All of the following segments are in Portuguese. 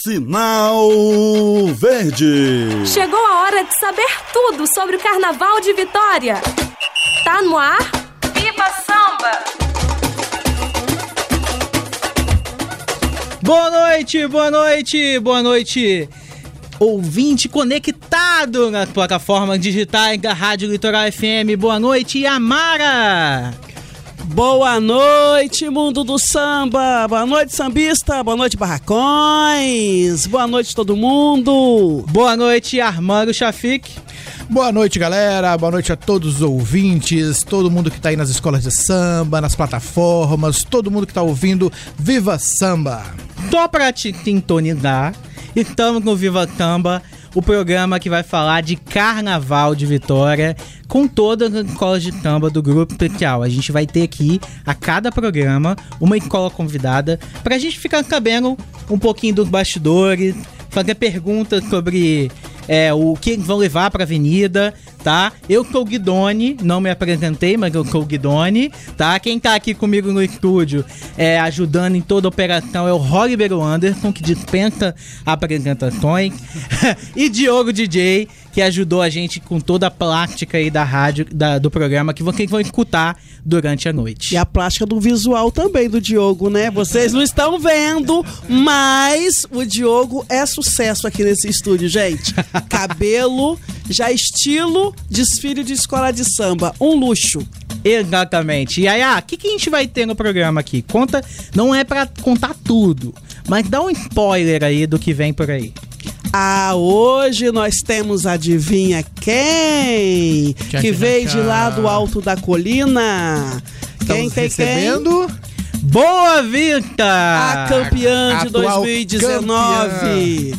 Sinal Verde. Chegou a hora de saber tudo sobre o Carnaval de Vitória. Tá no ar? Viva Samba! Boa noite, boa noite, boa noite. Ouvinte conectado na plataforma digital da Rádio Litoral FM. Boa noite, Amara. Boa noite, mundo do samba. Boa noite, sambista. Boa noite, barracões. Boa noite, todo mundo. Boa noite, Armando Chafik. Boa noite, galera. Boa noite a todos os ouvintes, todo mundo que tá aí nas escolas de samba, nas plataformas, todo mundo que tá ouvindo Viva Samba. Só pra te sintonizar, estamos no Viva Samba, o programa que vai falar de Carnaval de Vitória com todas as escolas de samba do Grupo Especial. A gente vai ter aqui, a cada programa, uma escola convidada pra gente ficar sabendo um pouquinho dos bastidores, fazer perguntas sobre é, o que vão levar pra avenida, tá? Eu sou o Guidoni, não me apresentei, mas eu sou o Guidoni, tá? Quem tá aqui comigo no estúdio, é, ajudando em toda a operação, é o Ribeiro Anderson, que dispensa apresentações, e Diogo DJ, que ajudou a gente com toda a plástica aí da rádio, da- do programa, que vocês vão escutar durante a noite. E a plástica do visual também do Diogo, né? Vocês não estão vendo, mas o Diogo é sucesso aqui nesse estúdio, gente. Cabelo, já estilo desfile de escola de samba. Um luxo. Exatamente. E aí, ah, o que, que a gente vai ter no programa aqui? Conta, não é pra contar tudo, mas dá um spoiler aí do que vem por aí. Ah, hoje nós temos adivinha quem? Tchan, que veio de tchan. lá do alto da colina. Quem, Estamos quem, recebendo Boa Vista! A campeã de Atual 2019.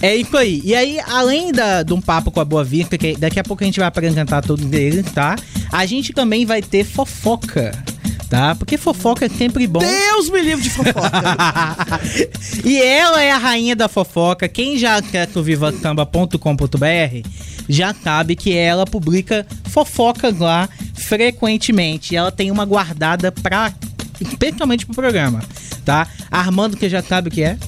É isso aí. E aí, além da, de um papo com a Boa Vista, que daqui a pouco a gente vai apresentar todos eles, tá? A gente também vai ter fofoca, tá? Porque fofoca é sempre bom. Deus me livre de fofoca. e ela é a rainha da fofoca. Quem já acessa o vivasamba.com.br já sabe que ela publica fofocas lá frequentemente. E ela tem uma guardada pra. especialmente pro programa, tá? Armando, que já sabe o que é.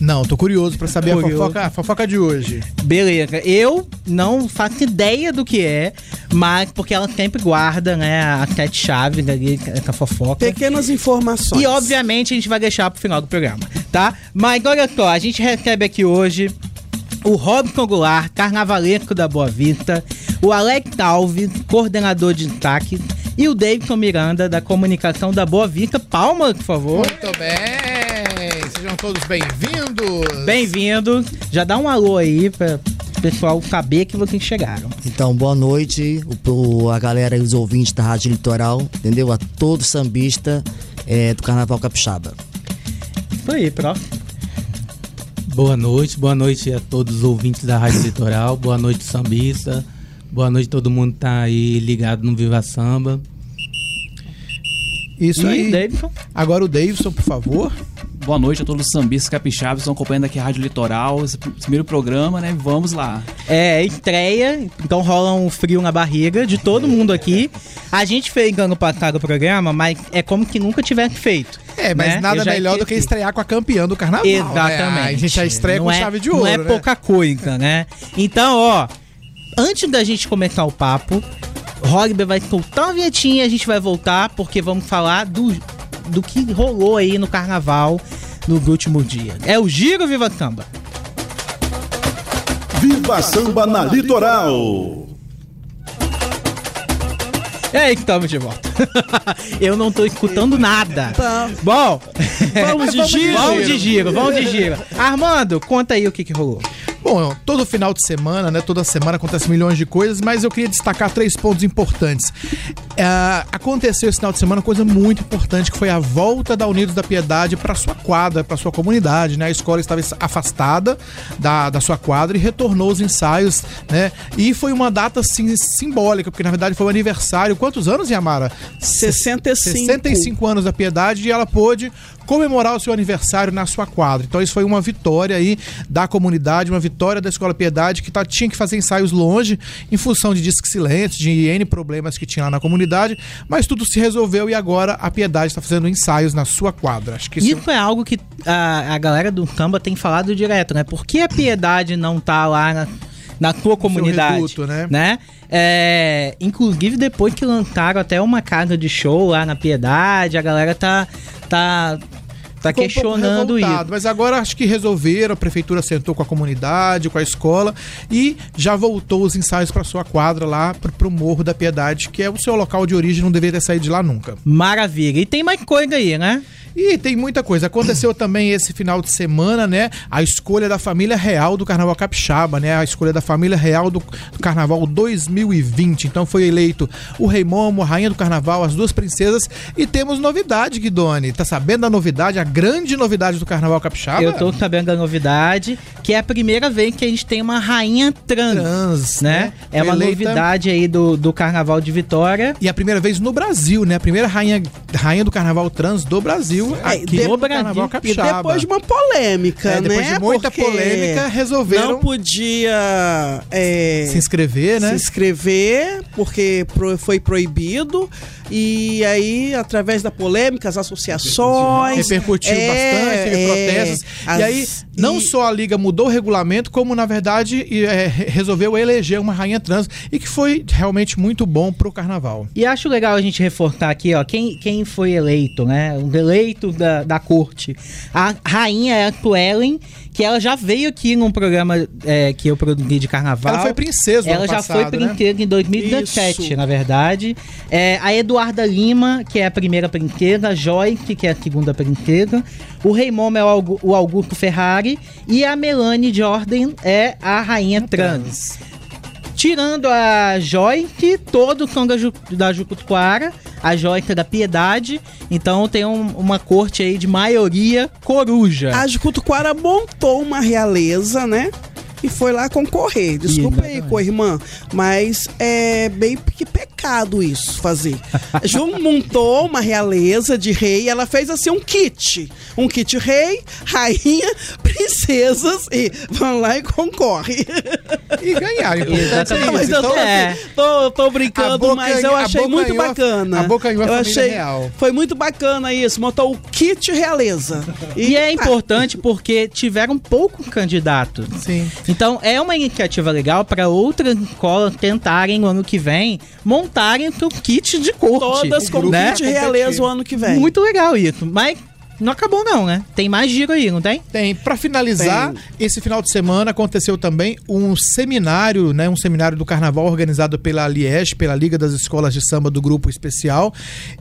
Não, tô curioso pra saber Curioso. a fofoca, a fofoca de hoje. Beleza. Eu não faço ideia do que é, mas porque ela sempre guarda, né, as sete chaves ali, essa fofoca. Pequenas informações. E obviamente a gente vai deixar pro final do programa, tá? Mas olha só, a gente recebe aqui hoje o Robson Goulart, carnavalesco da Boa Vista, o Alex Alves, coordenador de destaque, e o Davidson Miranda, da comunicação da Boa Vista. Palma, por favor. Muito bem, sejam todos bem-vindos. Bem-vindo. Já dá um alô aí pra o pessoal saber que vocês chegaram. Então, boa noite o, o- a galera e os ouvintes da Rádio Litoral, entendeu? A todo sambista é, do Carnaval Capixaba. Isso aí, próximo. Boa noite, boa noite a todos os ouvintes da Rádio Litoral, boa noite Sambista, boa noite todo mundo que tá aí ligado no Viva Samba. Isso e aí. Davidson? Agora o Davidson, por favor. Boa noite a todos os sambistas capixabas que estão acompanhando aqui a Rádio Litoral, esse pr- primeiro programa, né? Vamos lá. É, estreia, então rola um frio na barriga de todo mundo aqui. A gente fez ano passado o programa, mas é como que nunca tivesse feito. É, mas né? nada melhor do que estrear com a campeã do carnaval. Exatamente. Né? A gente já estreia Não com é- chave de Não ouro. é né? pouca coisa, né? Então, ó, antes da gente começar o papo, Rogber vai soltar uma vinhetinha e a gente vai voltar, porque vamos falar do, do que rolou aí no carnaval no último dia. É o Giro Viva Samba. Viva Samba na Litoral. É aí que estamos de volta. Eu não tô escutando nada. Tá. Bom, Vamos de giro. vamos de giro, vamos de giro. Armando, conta aí o que que rolou. Bom, todo final de semana, né? Toda semana acontece milhões de coisas, mas eu queria destacar três pontos importantes. Ah, aconteceu esse final de semana uma coisa muito importante, que foi a volta da Unidos da Piedade para sua quadra, para sua comunidade, né? A escola estava afastada da, da sua quadra e retornou os ensaios, né? E foi uma data assim, simbólica, porque na verdade foi o aniversário. Quantos anos, Yamara? 65. 65 anos da Piedade e ela pôde comemorar o seu aniversário na sua quadra. Então isso foi uma vitória aí da comunidade, uma vitória da Escola Piedade que tá, tinha que fazer ensaios longe em função de disque silêncio, de N problemas que tinha lá na comunidade, mas tudo se resolveu e agora a Piedade está fazendo ensaios na sua quadra. Acho que isso, Isso é algo que a, a galera do Samba tem falado direto, né? Por que a piedade não tá lá na, na tua comunidade? reduto, né? É, inclusive, depois que lançaram até uma casa de show lá na Piedade, a galera tá, tá, tá Ficou um questionando revoltado, isso. Mas agora acho que resolveram, a prefeitura sentou com a comunidade, com a escola e já voltou os ensaios para sua quadra lá pro, pro Morro da Piedade, que é o seu local de origem, não deveria saído de lá nunca. Maravilha. E tem mais coisa aí, né? E tem muita coisa. Aconteceu também esse final de semana, né? A escolha da família real do Carnaval Capixaba, né? A escolha da família real do, do Carnaval 2020. Então foi eleito o Rei Momo, a Rainha do Carnaval, as duas princesas. E temos novidade, Guidoni. Tá sabendo da novidade, a grande novidade do Carnaval Capixaba? Eu tô sabendo da novidade, que é a primeira vez que a gente tem uma rainha trans, Trans, né? né? É uma Eleita- novidade aí do, do Carnaval de Vitória. E a primeira vez no Brasil, né? A primeira rainha, rainha do Carnaval trans do Brasil. É, aqui de- no Carnaval E Capixaba. depois de uma polêmica, É, né? depois de muita Porque polêmica, resolveram Não podia é, se inscrever, né? se inscrever, porque foi proibido. E aí, através da polêmica, as associações. repercutiu é, bastante, teve é, protestos. as- e aí, não e- só a Liga mudou o regulamento, como, na verdade, e, é, re- resolveu eleger uma rainha trans e que foi realmente muito bom pro carnaval. E acho legal a gente reforçar aqui, ó, quem, quem foi eleito, né? O eleito da, da corte. A rainha é a que ela já veio aqui num programa é, que eu produzi de carnaval. Ela foi princesa Ela já passado, foi né? princesa em 2017, Isso. na verdade. É, a Eduarda Lima, que é a primeira princesa, a Joyce, que é a segunda princesa, o Rei Momo é o, Augu- o Augusto Ferrari e a Melanie Jordan é a rainha trans. Tirando a Joyce, todos são da, Ju, da Jucutuara, a é da Piedade, então tem um- uma corte aí de maioria coruja. A Jucutuquara montou uma realeza, né? E foi lá concorrer. Desculpa aí, co-irmã, mas é bem que pecado isso fazer. Ju montou uma realeza de rei, ela fez assim um kit. Um kit rei, rainha, princesas e vão lá e concorre. E ganharam. É Exatamente. Mas eu tô, Então, É. assim, tô, tô brincando, mas eu achei muito a- bacana. a eu família achei, real. Foi muito bacana isso. Montou o kit realeza. E é tá. importante porque tiveram poucos candidatos. Sim. Então é uma iniciativa legal para outras escolas tentarem no ano que vem montarem o kit de corte. Todas com né? kit realeza o ano que vem. Muito legal isso. Mas não acabou não, né? Tem mais giro aí, não tem? Tem. Pra finalizar, Tem. esse final de semana aconteceu também um seminário, né? Um seminário do carnaval organizado pela Liege, pela Liga das Escolas de Samba do Grupo Especial,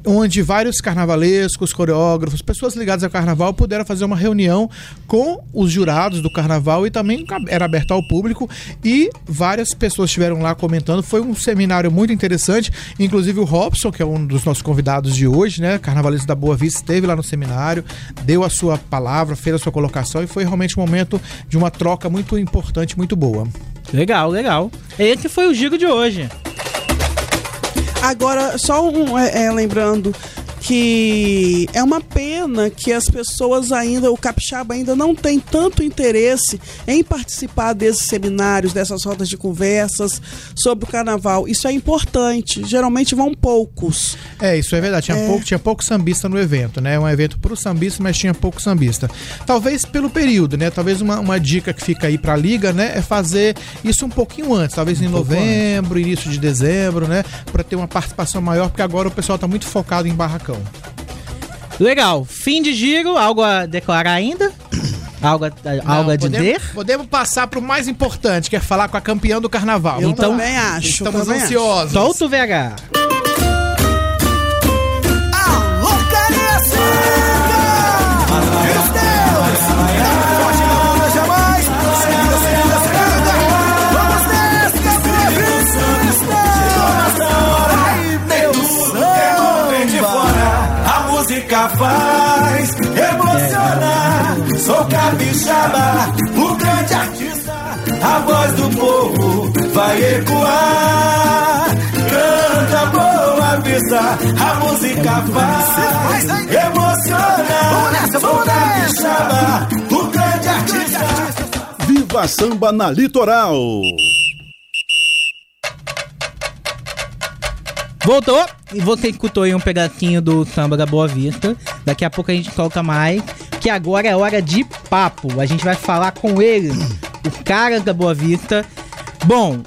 onde vários carnavalescos, coreógrafos, pessoas ligadas ao carnaval puderam fazer uma reunião com os jurados do carnaval e também era aberto ao público e várias pessoas estiveram lá comentando. Foi um seminário muito interessante, inclusive o Robson, que é um dos nossos convidados de hoje, né? Carnavalista da Boa Vista, esteve lá no seminário, deu a sua palavra, fez a sua colocação e foi realmente um momento de uma troca muito importante, muito boa. Legal, legal. Esse foi o giro de hoje. Agora, só um, é, é, lembrando que é uma pena que as pessoas ainda, o capixaba ainda não tem tanto interesse em participar desses seminários, dessas rodas de conversas sobre o carnaval. Isso é importante. Geralmente vão poucos. É, isso é verdade. Tinha, Pouco, tinha pouco sambista no evento, né? Um evento pro sambista, mas tinha pouco sambista. Talvez pelo período, né? Talvez uma, uma dica que fica aí pra liga, né? É fazer isso um pouquinho antes, talvez em novembro, início de dezembro, né? Pra ter uma participação maior, porque agora o pessoal tá muito focado em barracão. Legal. Fim de giro, algo a declarar ainda? Algo a, algo a Não, dizer? Podemos, podemos passar pro mais importante, que é falar com a campeã do carnaval. Eu Então, também acho. Estamos também acho. ansiosos. Solta o VH. Faz emocionar. Sou capixaba, o grande artista. A voz do povo vai ecoar. Canta boa vista. a música faz emocionar. Sou capixaba, o grande artista. Viva Samba na Litoral. Voltou! E você escutou aí um pedacinho do samba da Boa Vista. Daqui a pouco a gente coloca mais. Que agora é hora de papo. A gente vai falar com ele, o cara da Boa Vista. Bom,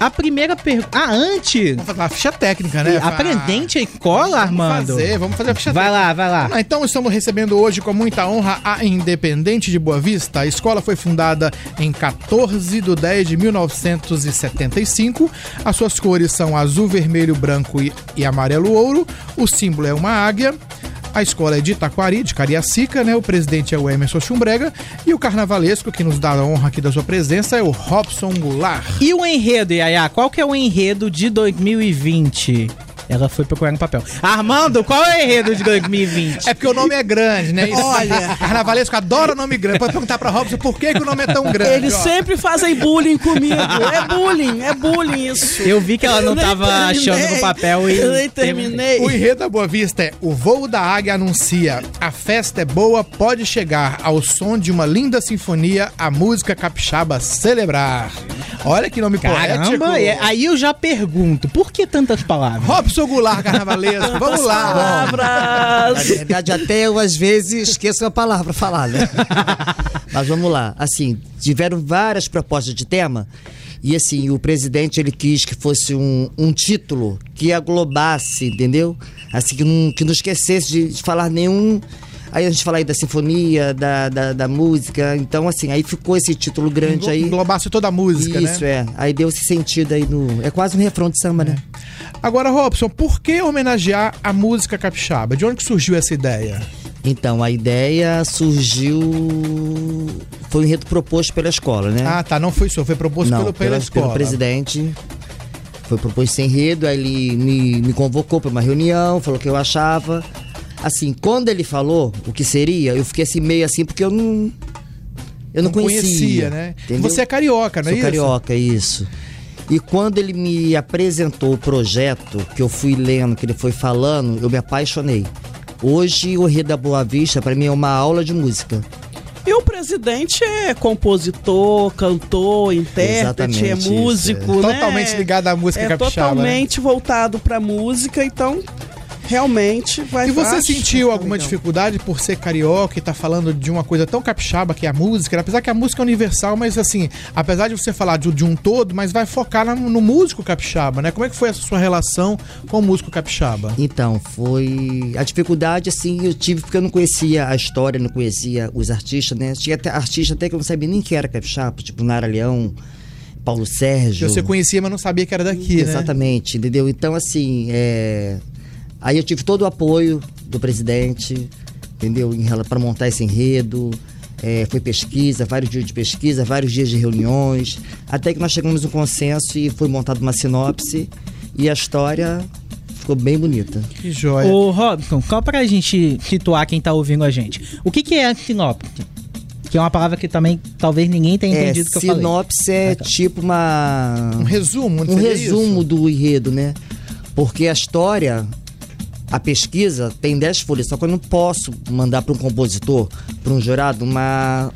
a primeira pergunta. Ah, antes! Vamos fazer uma ficha técnica, né? Apresente a escola, Armando. Vamos fazer, vamos fazer a ficha Vai técnica. lá, vai lá. Ah, Então estamos recebendo hoje com muita honra a Independente de Boa Vista. A escola foi fundada em 14 de 10 de 1975. As suas cores são azul, vermelho, branco e, e amarelo ouro. O símbolo é uma águia. A escola é de Itaquari, de Cariacica, né? O presidente é o Emerson Chumbrega. E o carnavalesco, que nos dá a honra aqui da sua presença, é o Robson Goulart. E o enredo, Yaya? Qual que é o enredo de 2020? Ela foi procurar no papel. Armando, qual é o enredo de 2020? É porque o nome é grande, né? Isso- Olha. Carnavalesco adora nome grande. Pode perguntar pra Robson por que, que o nome é tão grande. Eles ó. sempre fazem bullying comigo. É bullying, é bullying isso. Eu vi que ela não tava terminei. achando no papel e. Eu nem terminei. O enredo da Boa Vista é O voo da águia anuncia A festa é boa, pode chegar Ao som de uma linda sinfonia A música capixaba celebrar Olha que nome poético Caramba, é- aí eu já pergunto, por que tantas palavras? Robson Goulart, carnavalesco Vamos lá Na Palavras. verdade, até eu às vezes esqueço a palavra falar, né? Mas vamos lá. Assim, tiveram várias propostas de tema. E assim, o presidente ele quis que fosse um, um título que aglobasse, entendeu? Assim, que não, que não esquecesse de, de falar nenhum. Aí a gente fala aí da sinfonia, da, da, da música. Então, assim, aí ficou esse título grande aí. Englobasse toda a música, Isso, né? é. Aí deu esse sentido aí no. É quase um refrão de samba, né? Agora, Robson, por que homenagear a música capixaba? De onde que surgiu essa ideia? Então, a ideia surgiu. Foi um enredo proposto pela escola, né? Ah, tá, não foi isso, foi proposto Não, pelo, pela, pela- escola pelo presidente. Foi proposto esse enredo, aí ele me, me convocou para uma reunião, falou o que eu achava. Assim, quando ele falou o que seria, eu fiquei assim meio assim, porque eu não. Eu não, conhecia, né? entendeu? Você é carioca, não é Sou isso? carioca, isso. E quando ele me apresentou o projeto, que eu fui lendo, que ele foi falando, eu me apaixonei. Hoje, o Enredo da Boa Vista, para mim, é uma aula de música. E o presidente é compositor, cantor, intérprete, é Exatamente, isso, músico, né? Totalmente ligado à música é capixaba, né? totalmente voltado pra música, então realmente vai E você sentiu alguma legal. dificuldade por ser carioca e tá falando de uma coisa tão capixaba que é a música? né? Apesar que a música é universal, mas assim, apesar de você falar de, de um todo, mas vai focar na- no músico capixaba, né? Como é que foi essa sua relação com o músico capixaba? Então, foi. A dificuldade, assim, eu tive porque eu não conhecia a história, não conhecia os artistas, né? Tinha até artista até que eu não sabia nem quem era capixaba, tipo Nara Leão, Paulo Que Sérgio. você conhecia, mas não sabia que era daqui, né? Exatamente, entendeu? Então, assim, é... aí eu tive todo o apoio do presidente, entendeu? Para montar esse enredo. É, foi pesquisa, vários dias de pesquisa, vários dias de reuniões, até que nós chegamos a um consenso e foi montada uma sinopse e a história ficou bem bonita. Que joia. Ô, Robson, só pra gente situar quem tá ouvindo a gente. O que, que é a sinopse? Que é uma palavra que também talvez ninguém tenha É, entendido o que eu falei. sinopse é tipo uma Um resumo, um resumo isso? do enredo, né? Porque a história, a pesquisa tem 10 folhas, só que eu não posso mandar para um compositor, para um jurado, uma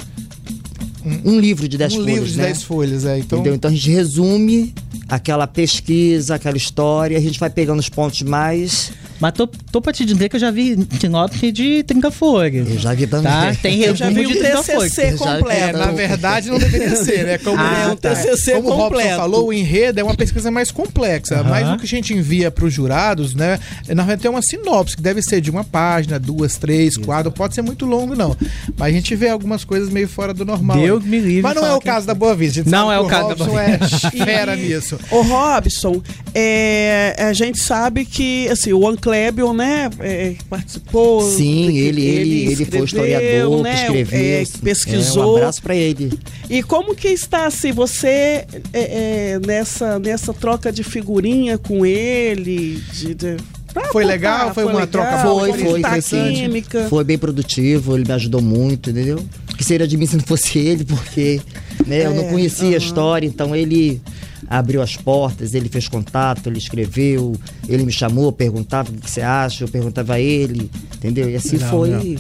um livro de 10 um folhas, livro de né? 10 folhas, é. Então, Entendeu? Então a gente resume aquela pesquisa, aquela história, a gente vai pegando os pontos mais. Mas tô, tô pra te dizer que eu já vi sinopse de 30 folhas. Eu já vi também. Tá? Tem Eu já vi de 30 folhas. TCC completo. É, na verdade não deveria ser, né? Como, Ah, É um TCC como o Robson completo. falou, o enredo é uma pesquisa mais complexa. Aham. Mas o que a gente envia para os jurados, né? Na verdade, tem uma sinopse que deve ser de uma página, duas, três, quatro. Pode ser muito longo, não. Mas a gente vê algumas coisas meio fora do normal. Deus me livre Mas não é o que- caso da Boa Vista. Não é que o caso da Robson Boa é fera nisso. Ô Robson, é, a gente sabe que assim, o Anclebion, né, é, participou. Sim, ele, ele, ele foi escreveu, historiador, né, que escreveu. é, É, pesquisou. um abraço para ele. E como que está assim, você é, é, nessa, nessa troca de figurinha com ele? De, de- pra Foi apontar, legal? Foi uma troca legal, Foi, como foi, foi a sim. química? Foi bem produtivo, ele me ajudou muito, entendeu? Que seria de mim se não fosse ele, porque né, eu não É, conhecia a história, então ele abriu as portas, ele fez contato, ele escreveu, ele me chamou, perguntava o que você acha, eu perguntava a ele, entendeu? E assim Legal, foi.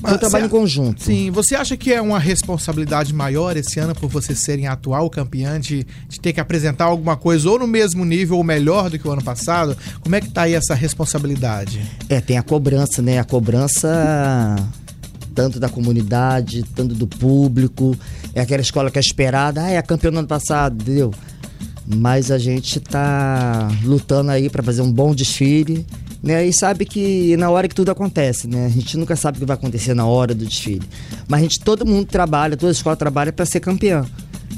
Foi um trabalho em conjunto. Sim, você acha que é uma responsabilidade maior esse ano por você serem atual campeã de, de ter que apresentar alguma coisa ou no mesmo nível ou melhor do que o ano passado? Como é que tá aí essa responsabilidade? É, tem a cobrança, né? A cobrança tanto da comunidade, tanto do público. É aquela escola que é esperada, ah, é a campeã do ano passado, entendeu? Mas a gente tá lutando aí para fazer um bom desfile, né? E sabe que na hora que tudo acontece, né? A gente nunca sabe o que vai acontecer na hora do desfile. Mas a gente, todo mundo trabalha, toda a escola trabalha para ser campeã.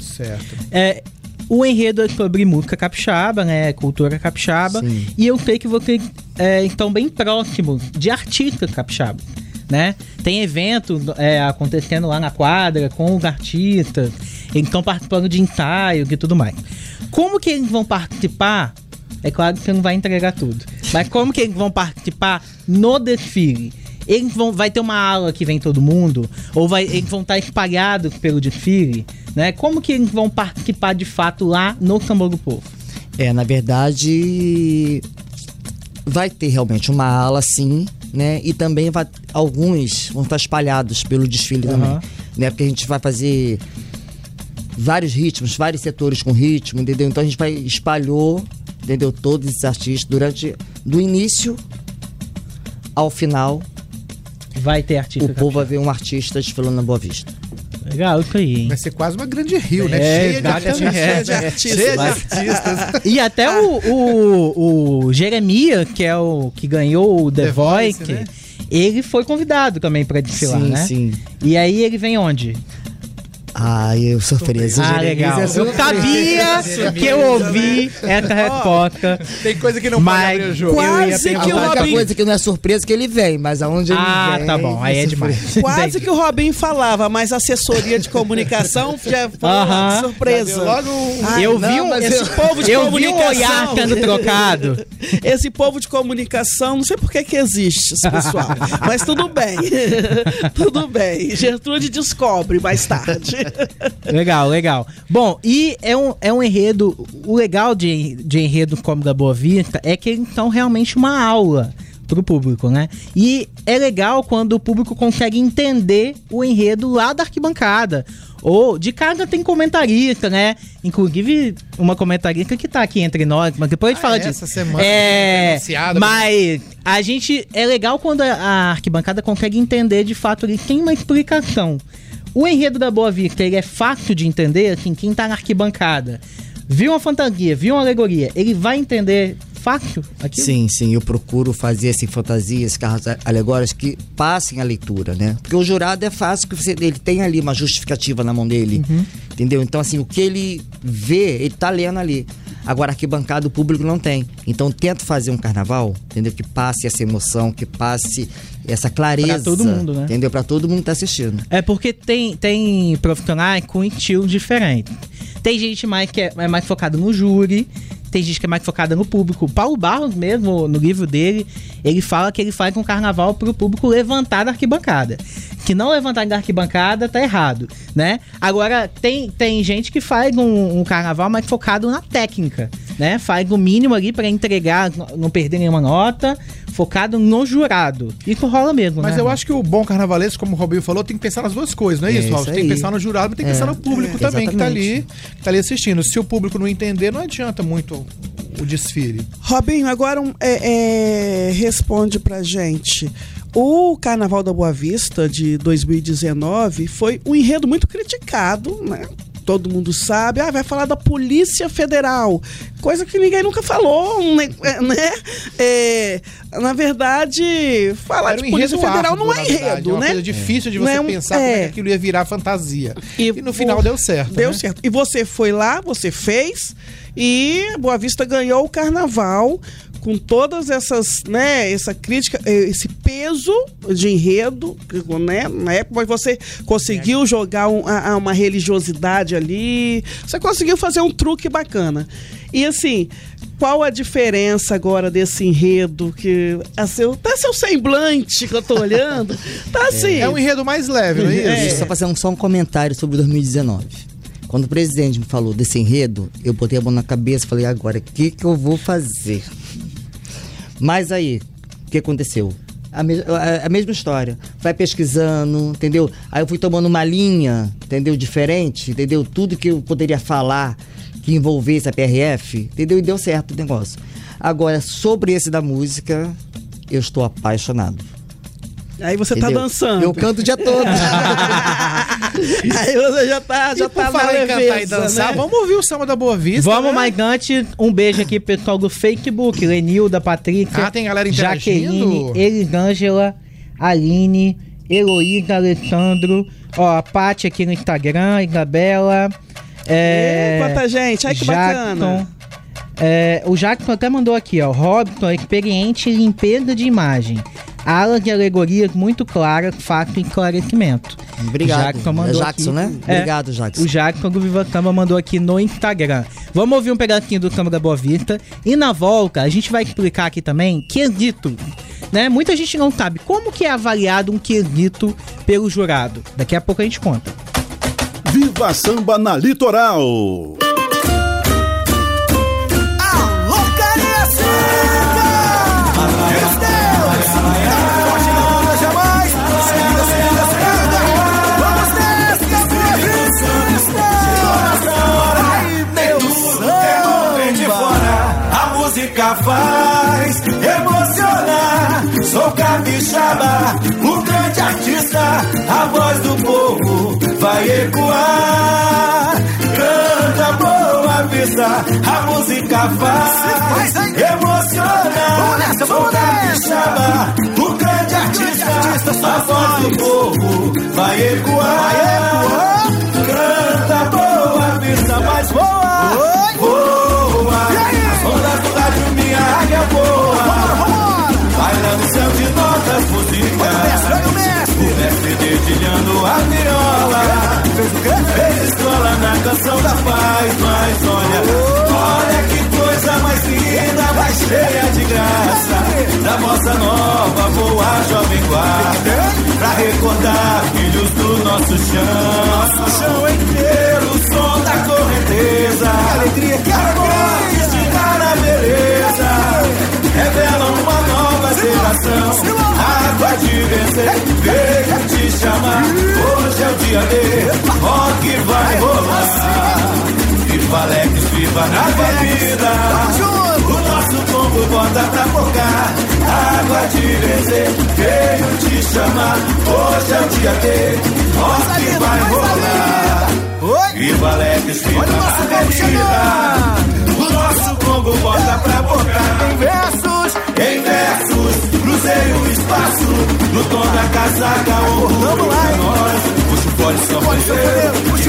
Certo. É, o enredo é sobre música capixaba, né? Cultura capixaba. Sim. E eu creio que você é, então bem próximo de artista capixaba. Né? Tem evento é, acontecendo lá na quadra com os artistas, eles estão participando de ensaio e tudo mais. Como que eles vão participar? É claro que você não vai entregar tudo. Mas como que eles vão participar no desfile? Eles vão, vai ter uma aula que vem todo mundo? Ou vai, eles vão estar espalhados pelo desfile? Né? Como que eles vão participar de fato lá no Tambor do Povo? É, na verdade, vai ter realmente uma ala sim, né? E também vai, alguns vão estar espalhados pelo desfile Aham. também, né? Porque a gente vai fazer vários ritmos, vários setores com ritmo, entendeu? Então a gente vai espalhou, entendeu? Todos esses artistas durante do início ao final, Vai ter artista o povo vai ver um artista desfilando na Boa Vista. Legal, isso aí, hein? Vai ser quase uma grande rio, né? É, cheia, de artistas, É, cheia de artistas. Cheia de artistas. E até o, o, o Jeremias, que é o que ganhou o The, The Voice, Voice, né? ele foi convidado também pra desfilar, sim, né? sim. E aí ele vem onde? Ai, eu surpresa. Ah, legal. é Eu sabia que eu ouvi essa resposta. Tem coisa que não Mas pode abrir o jogo. quase eu que A o Robin- coisa que não é surpresa é que ele vem, mas aonde ele Ah, vem. tá bom. Aí é demais. Quase Entendi. que o Robin falava, mas a assessoria de comunicação já foi Aham. surpresa. Logo um- Ai, eu não, vi um, esse eu- povo de eu vi um comunicação. olhar sendo trocado. Esse povo de comunicação, não sei por que que existe esse pessoal, mas tudo bem. tudo bem. Gertrude descobre mais tarde. Legal, legal. Bom, e é um, é um enredo. O legal de, de enredo como da Boa Vista é que eles são realmente uma aula pro público, né? E é legal quando o público consegue entender o enredo lá da arquibancada. Ou de casa tem comentarista, né? Inclusive uma comentarista que tá aqui entre nós, mas depois a gente Ah, fala essa disso. semana é, anunciado. mas a gente é legal quando a, a arquibancada consegue entender de fato ele tem uma explicação. O enredo da Boa Vista, ele é fácil de entender, assim, quem tá na arquibancada, viu uma fantasia, viu uma alegoria, ele vai entender fácil aqui? Sim, sim, eu procuro fazer assim, fantasias, carros alegóricos que passem a leitura, né? Porque o jurado é fácil que você, ele tem ali uma justificativa na mão dele, entendeu? Então, assim, o que ele vê, ele tá lendo ali. Agora, arquibancada, o público não tem. Então, tento fazer um carnaval, entendeu? Que passe essa emoção, que passe essa clareza. Pra todo mundo, né? Entendeu? Pra todo mundo que tá assistindo. É porque tem, tem profissionais com estilos diferentes. Tem gente mais que é, é mais focada no júri, tem gente que é mais focada no público. O Paulo Barros mesmo, no livro dele, ele fala que ele faz um carnaval pro público levantar da arquibancada. Que não levantar da arquibancada tá errado, né? Agora, tem, tem gente que faz um, um carnaval mais focado na técnica, né? Faz o mínimo ali pra entregar, não- perder nenhuma nota, focado no jurado. Isso rola mesmo, Mas né? eu acho que o bom carnavalesco, como o Robinho falou, tem que pensar nas duas coisas, não é, É isso, Raul? Tem que pensar no jurado, mas tem que É. pensar no público É, também, que tá, ali, que tá ali assistindo. Se o público não entender, não adianta muito o desfile. Robinho, agora um, é, é, responde pra gente. O Carnaval da Boa Vista de 2019 foi um enredo muito criticado, né? Todo mundo sabe. Ah, vai falar da Polícia Federal. Coisa que ninguém nunca falou, né? né? É, na verdade, falar Era de Polícia Federal árduo, não é verdade, enredo, É uma né? coisa difícil de você é um- pensar como é que é. aquilo ia virar fantasia. E, no final vo- deu certo, Deu né? certo. E você foi lá, você fez, e Boa Vista ganhou o carnaval com todas essas, né, essa crítica, eh, esse peso de enredo, né, na época, mas você conseguiu jogar um- a- a uma religiosidade ali, você conseguiu fazer um truque bacana. E assim, qual a diferença agora desse enredo que a seu, até seu semblante que eu tô olhando, tá assim. É um enredo mais leve, não é isso? Deixa eu só fazer um, só um comentário sobre 2019. Quando o presidente me falou desse enredo, eu botei a mão na cabeça e falei, agora, o que, que eu vou fazer? Mas aí, o que aconteceu? A, me- a- a mesma história. Vai pesquisando, entendeu? Aí eu fui tomando uma linha, entendeu? Diferente, entendeu? Tudo que eu poderia falar que envolvesse a PRF, entendeu? E deu certo o negócio. Agora, sobre esse da música, eu estou apaixonado. Aí você tá entendeu? dançando. Eu canto o dia todo. Aí você já tá, já E tá falar em cantar e dançar, né? vamos ouvir o samba da Boa Vista. Vamos, né? mas antes, um beijo aqui pro pessoal do Facebook, Lenilda, Patrícia, Ah, tem galera? Jaqueline, Elisângela, Aline, Heloísa, Alessandro, ó, a Paty aqui no Instagram, Isabela, é, quanta gente, ai que bacana. Jackson, é, o Jackson até mandou aqui, ó, Robson, experiente em limpeza de imagem. Alas de alegorias muito claras, fato e esclarecimento. Obrigado. Jackson mandou É Jackson, aqui. né? É. Obrigado, Jackson. O Jackson do Viva Samba mandou aqui no Instagram. Vamos ouvir um pedacinho do Samba da Boa Vista. E na volta, a gente vai explicar aqui também quesito. Né? Muita gente não sabe como que é avaliado um quesito pelo jurado. Daqui a pouco a gente conta. Viva Samba na Litoral. Faz emocionar. Sou capixaba, o grande artista, a voz do povo vai ecoar. Canta boa vista, a música faz emocionar. Sou capixaba, o grande artista, a voz do povo vai ecoar. Canção da paz. Mas olha, olha que coisa mais linda, mais cheia de graça. Da bossa nova voa jovem guarda. Pra recordar filhos do nosso chão. Nosso chão inteiro, o som da correnteza. Que alegria, que alegria. a beleza. Geração. Água de vencer, veio te chamar. Hoje é o dia D, rock vai rolar. Viva Alex, viva na vida. O nosso combo bota pra focar. Água de vencer, veio te chamar. Hoje é o dia D, rock vai rolar. Viva Alex, viva na vida. O nosso combo bota pra botar em versos, em versos. Cruzei o espaço, no tom da casaca, o orgulho pra nós. Puxa o fone, só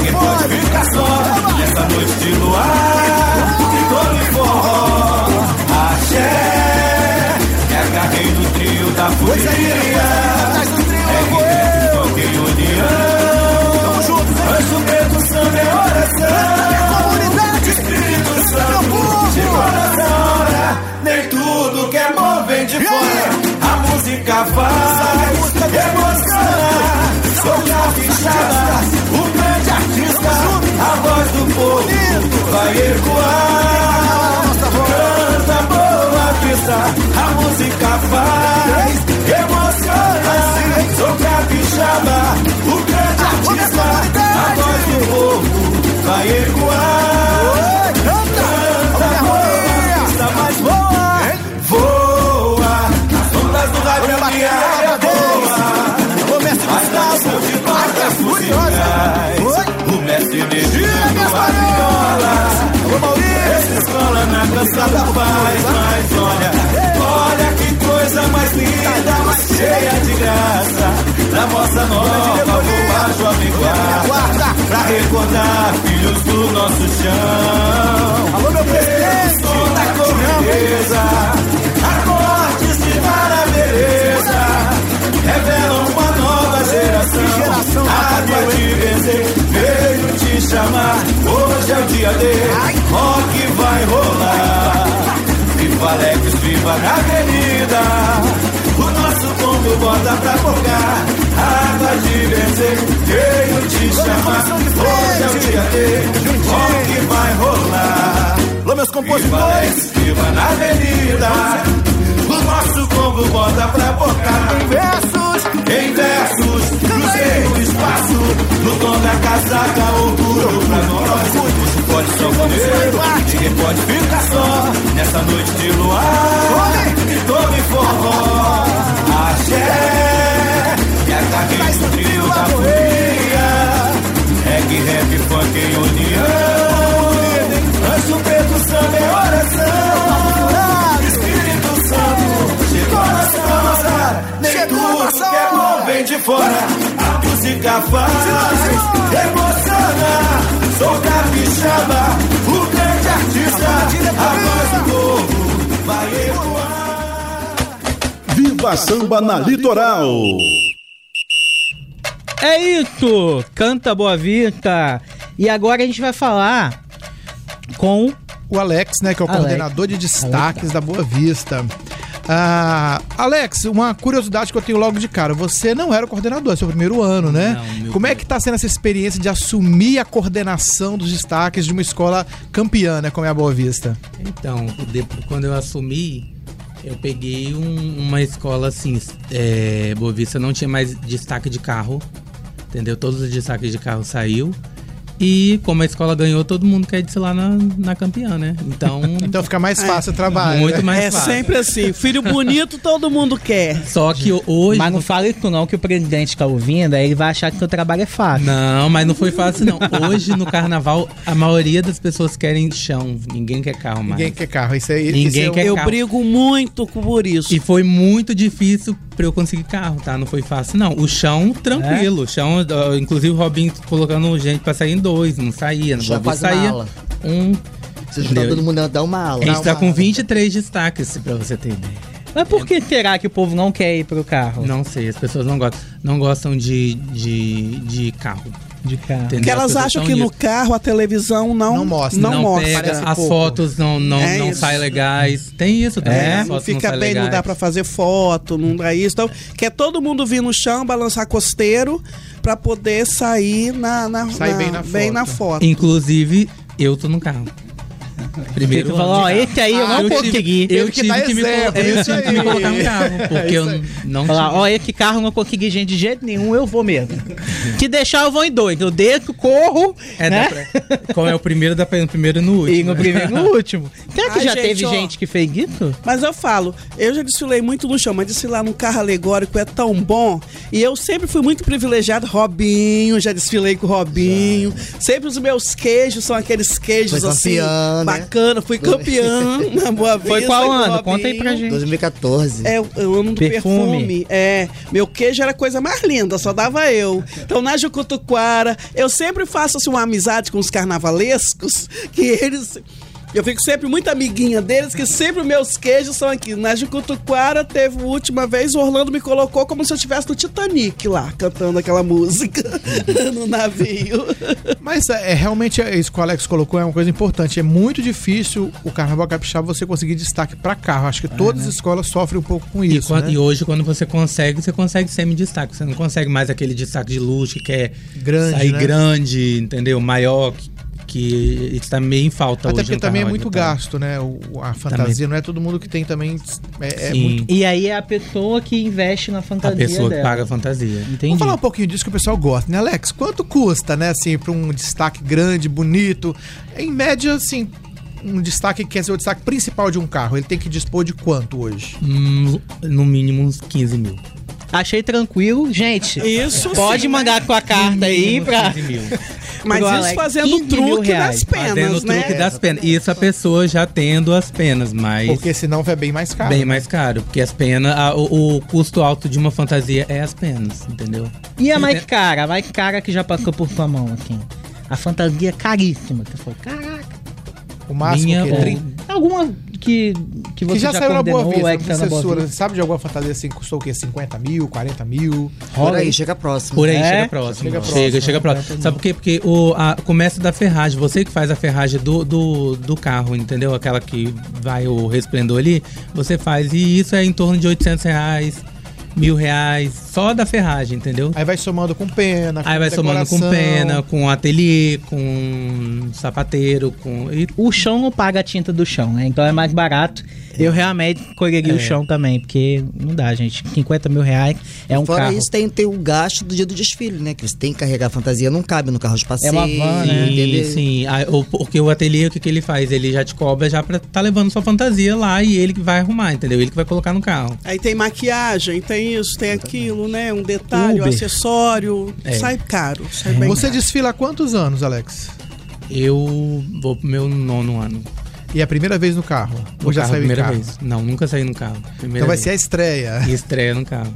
Ninguém pode ficar só nessa noite de luar. Ficou no forró, axé. É agarrei no trio da folia. É rock em união. Anjo preto, samba faz emocionar. Sou capixaba, o grande artista. A voz do povo vai ecoar. Canta boa vista, a música faz emocionar. Sou capixaba, o grande artista. A voz do povo vai ecoar. O mestre dedilhando a viola. Essa escola na canção da paz. Mas olha, olha que coisa mais linda, mais cheia de graça. Da bossa nova, voa jovem guarda. Pra recordar filhos do nosso chão. Alô, meu presidente! Da correnteza. Acordes de para beleza. Revelam nova geração. Água de vencer, veio te chamar. Hoje é o dia D, rock vai rolar. Viva Alex, viva na avenida. O nosso combo bota pra focar. Água de vencer, veio te chamar. Hoje é o dia como que vai rolar. Alô, meus compositores, viva na avenida. O nosso combo bota pra fora, a música faz emocionar, sou capixaba, o grande artista, a voz do povo vai ecoar. Viva Samba na Litoral. É isso! Canta Boa Vista! E agora a gente vai falar com O Alex, né, que é o Alex. coordenador de destaques da Boa Vista. Ah, Alex, uma curiosidade que eu tenho logo de cara. Você não era o coordenador, é seu primeiro ano, né? Não, Como é que tá sendo essa experiência de assumir a coordenação dos destaques de uma escola campeã, né, como é a Boa Vista? Então, quando eu assumi, eu peguei um- uma escola assim, é, Boa Vista não tinha mais destaque de carro, entendeu? Todos os destaques de carro saiu. E como a escola ganhou, todo mundo quer desfilar na, na campeã, né? Então, Então fica mais fácil o trabalho. muito né? mais É fácil. sempre assim. Filho bonito todo mundo quer. Só que hoje. Mas não fala isso não, que o presidente tá ouvindo, aí ele vai achar que seu trabalho é fácil. Não, mas não foi fácil, não. Hoje, no carnaval, a maioria das pessoas querem chão. Ninguém quer carro mais. Ninguém quer carro. Isso aí. Ninguém isso é quer Eu carro. brigo muito por isso. E foi muito difícil pra eu conseguir carro, tá? Não foi fácil, não. O chão, tranquilo. O chão, inclusive o Robinho colocando gente pra sair em dois, não saía. No Já saía ala. um. Juntar Entendeu? todo mundo dá uma A aula. gente tá com 23 destaques, pra você ter ideia. Mas por que será que o povo não quer ir pro carro? Não sei, as pessoas não gostam, não gostam de, de, de carro. De carro. Entendeu? Porque elas acham que no nisso. carro a televisão não, Não mostra. Não, não mostra. pega, as pouco. fotos não, não, É não saem legais. Tem isso também. É, Não fica saem bem, não legais. dá pra fazer foto, não dá isso. Então, quer todo mundo vir no chão, balançar costeiro pra poder sair na, na, Sair bem na bem na foto. Inclusive, eu tô no carro. Primeiro Você falou, ó, esse aí eu carro. não tive- consegui. Eu que tive que, me colocar, eu tive que me colocar no carro, porque eu não Falar, tinha. ó, esse carro eu não consegui gente de jeito nenhum, eu vou mesmo. Se deixar, eu vou em dois. Eu desço, corro, É, né? pra- Qual é o primeiro, dá pra ir no primeiro e no último. E no né? primeiro e no último. Será que Ai, já gente, teve ó. gente que fez isso? Mas eu falo, eu já desfilei muito no chão, mas desfilar num carro alegórico é tão bom. E eu sempre fui muito privilegiado. Robinho, já desfilei com o Robinho. Sempre os meus queijos são aqueles queijos Foi assim, campeã, né? Bacana. Fui campeão na Boa Vista. Foi qual ano? Conta aí pra gente. 2014. É o o ano do Perfume. perfume. É. Meu queijo era a coisa mais linda, só dava eu. Então, na Jucutuquara, eu sempre faço assim, uma amizade com os carnavalescos, que eles. Eu fico sempre muito amiguinha deles, que sempre meus queijos são aqui. Na Jucutuquara, teve a última vez, o Orlando me colocou como se eu estivesse no Titanic lá, cantando aquela música no navio. Mas é, é, realmente é isso que o Alex colocou é uma coisa importante. É muito difícil o Carnaval Capixaba você conseguir destaque pra carro. Acho que todas as escolas sofrem um pouco com E, isso. quando- né? e hoje, quando você consegue, você consegue semi-destaque. Você não consegue mais aquele destaque de luxo que quer Grande, sair né? grande, entendeu? Maior, que, que está meio em falta Até hoje. porque no também é muito Vitória. gasto, né? O, a fantasia. Não é todo mundo que tem também. É, é Sim. muito. E aí é a pessoa que investe na A fantasia pessoa que dela. paga a fantasia. Entendi. Vamos falar um pouquinho disso que o pessoal gosta, né, Alex? Quanto custa, né, assim, pra um destaque grande, bonito? Em média, assim, um destaque que quer ser o destaque principal de um carro, ele tem que dispor de quanto hoje? Hum, no mínimo uns 15 mil. Achei tranquilo. Gente, Isso pode sim, mandar com a carta aí pra... 15 mil. Mas isso Alex, fazendo 15 o truque das penas, Fazendo o né? truque das penas. Isso a pessoa já tendo as penas, mas Porque senão vai bem mais caro. bem mais caro. Porque as penas, a- o, o custo alto de uma fantasia é as penas, entendeu? E a mais Ente- cara? A mais cara que já passou por sua mão, assim. A fantasia é caríssima. Você falou, caraca. O máximo Minha que ele Alguma que, que você que já, já, saiu na Boa Vista, é que tá sabe de alguma fantasia assim que custou o quê? 50 mil, 40 mil? Por aí, chega próximo. Por aí É? chega próximo. Chega Chega, próximo, chega, né? próximo. Sabe por quê? Porque o a, começa da ferragem. Você que faz a ferragem do, do, do carro, entendeu? Aquela que vai o resplendor ali, você faz. E isso é em torno de 800 reais. Mil reais só da ferragem, entendeu? Aí vai somando com pena, Aí vai somando com decoração. pena, com ateliê, com sapateiro, com. e- O chão não paga a tinta do chão, né? Então é mais barato. Eu realmente colheria É. o chão também, porque não dá, gente. 50 mil reais é um Fora carro. isso, tem, tem o gasto do dia do desfile, né? Que você tem que carregar a fantasia, não cabe no carro de passeio. uma van, né? Sim, sim. Ah, o- porque o ateliê, o que, que ele faz? Ele já te cobra já pra tá levando sua fantasia lá e ele que vai arrumar, entendeu? Ele que vai colocar no carro. Aí tem maquiagem, tem isso, tem aquilo, né? Um detalhe, um acessório. É. Sai caro, sai bem Você caro. desfila há quantos anos, Alex? Eu vou pro meu nono ano. E é a primeira vez no carro? No Ou já carro, saiu em primeira carro? vez. Não, nunca saí no carro. Primeira Então vai vez. ser a estreia. E estreia no carro.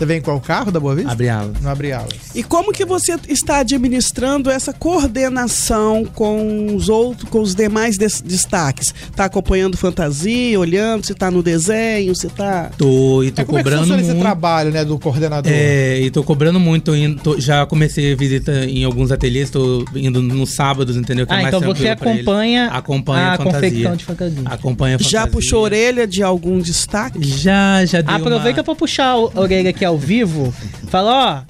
Você vem em qual carro da Boa Vista? Abre alas. Não abre alas. E como que você está administrando essa coordenação com os outros, com os demais des- destaques? Tá acompanhando fantasia, olhando se tá no desenho, se tá. Tô, e tô É, como é que cobrando funciona esse muito. trabalho, né, do coordenador? É, e tô cobrando muito, tô indo, tô- já comecei a visita em alguns ateliês, tô indo nos sábados, entendeu? Que é Ah, mais então você acompanha, Acompanha a, a confecção de fantasia. Acompanha a fantasia. Já puxou a orelha de algum destaque? Já, já dei Aproveita uma... pra puxar a orelha aqui ao vivo. Fala,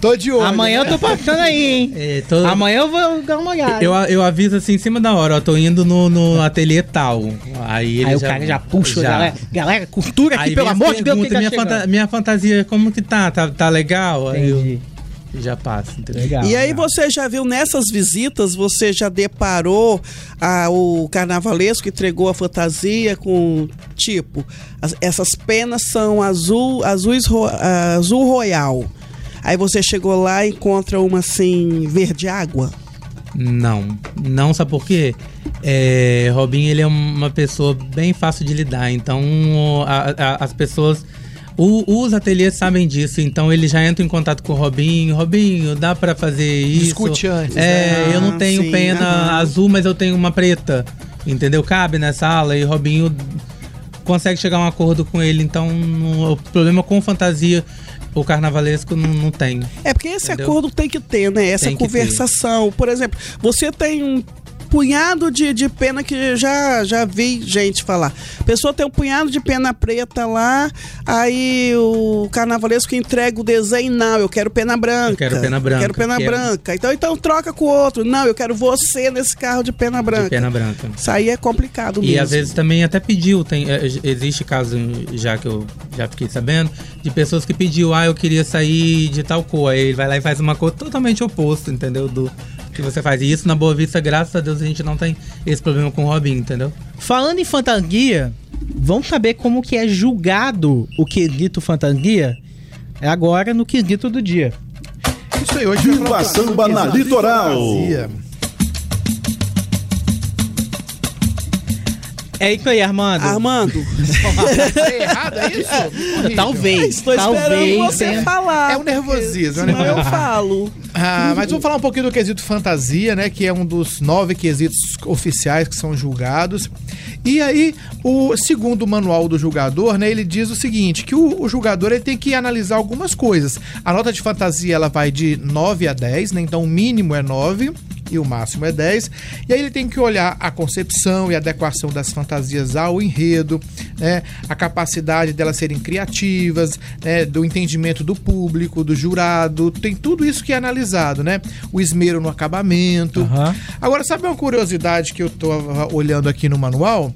Tô de ó, olho. amanhã eu né? tô passando aí, hein? É, tô- Amanhã eu vou dar uma olhada. Eu, eu aviso assim em cima da hora, ó, tô indo no, no ateliê tal. Aí, ele Aí o cara já puxa, galera. Galera, cultura aqui, Aí pelo amor de Deus, que tá minha, chegando. fanta- minha fantasia, como que tá? Tá, tá legal? Aí eu Entendi. já passo, entendeu? Legal. E aí legal. você já viu nessas visitas, você já deparou a, o carnavalesco que entregou a fantasia com tipo, as- essas penas são azul, azuis, ro- azul royal. Aí você chegou lá e encontra uma assim, verde água. Não, não, sabe por quê? É, Robinho, ele é uma pessoa bem fácil de lidar, então a- a- as pessoas, o- os ateliês sabem disso, então ele já entra em contato com o Robinho, Robinho, dá pra fazer isso? Discute antes, É, né? eu não tenho sim, pena azul, mas eu tenho uma preta, entendeu? Cabe nessa ala e Robinho consegue chegar a um acordo com ele, então o problema com fantasia, o carnavalesco não, não tem. É porque esse Entendeu? acordo tem que ter, né? Essa Tem conversação. Por exemplo, você tem um punhado de, de pena que já já vi gente falar. A pessoa tem um punhado de pena preta lá, aí o carnavalesco entrega o desenho, não, eu quero pena branca. Eu quero pena branca, Quero pena quero. branca. Então, então troca com o outro. Não, eu quero você nesse carro de pena branca. De pena branca. Isso aí é complicado mesmo. E às vezes também até pediu, tem, é, existe caso já que eu já fiquei sabendo, de pessoas que pediu, ah, eu queria sair de tal cor. Aí ele vai lá e faz uma cor totalmente oposta, entendeu? Do que você faz. E isso na Boa Vista, graças a Deus, a gente não tem esse problema com o Robinho, entendeu? Falando em fantasia, vamos saber como que é julgado o quesito fantasia? É agora no quesito do dia. Isso aí, hoje Samba pouquinho na Litoral. fantasia. É isso aí, Armando. Armando, Tá errado, é isso? Horrível. Talvez. estou esperando talvez você tenha- falar. É um nervosismo, é um eu falo. Ah, mas vamos falar um pouquinho do quesito fantasia, né? Que é um dos nove quesitos oficiais que são julgados. E aí, o segundo o manual do julgador, né? Ele diz o seguinte: que o, o julgador ele tem que analisar algumas coisas. A nota de fantasia ela vai de 9 a 10, né? Então o mínimo é 9 e o máximo é 10. E aí ele tem que olhar a concepção e adequação das fantasias ao enredo, né? A capacidade delas serem criativas, né? Do entendimento do público, do jurado, tem tudo isso que é analisado, né? O esmero no acabamento. Aham. Agora, sabe uma curiosidade que eu tô ah, olhando aqui no manual?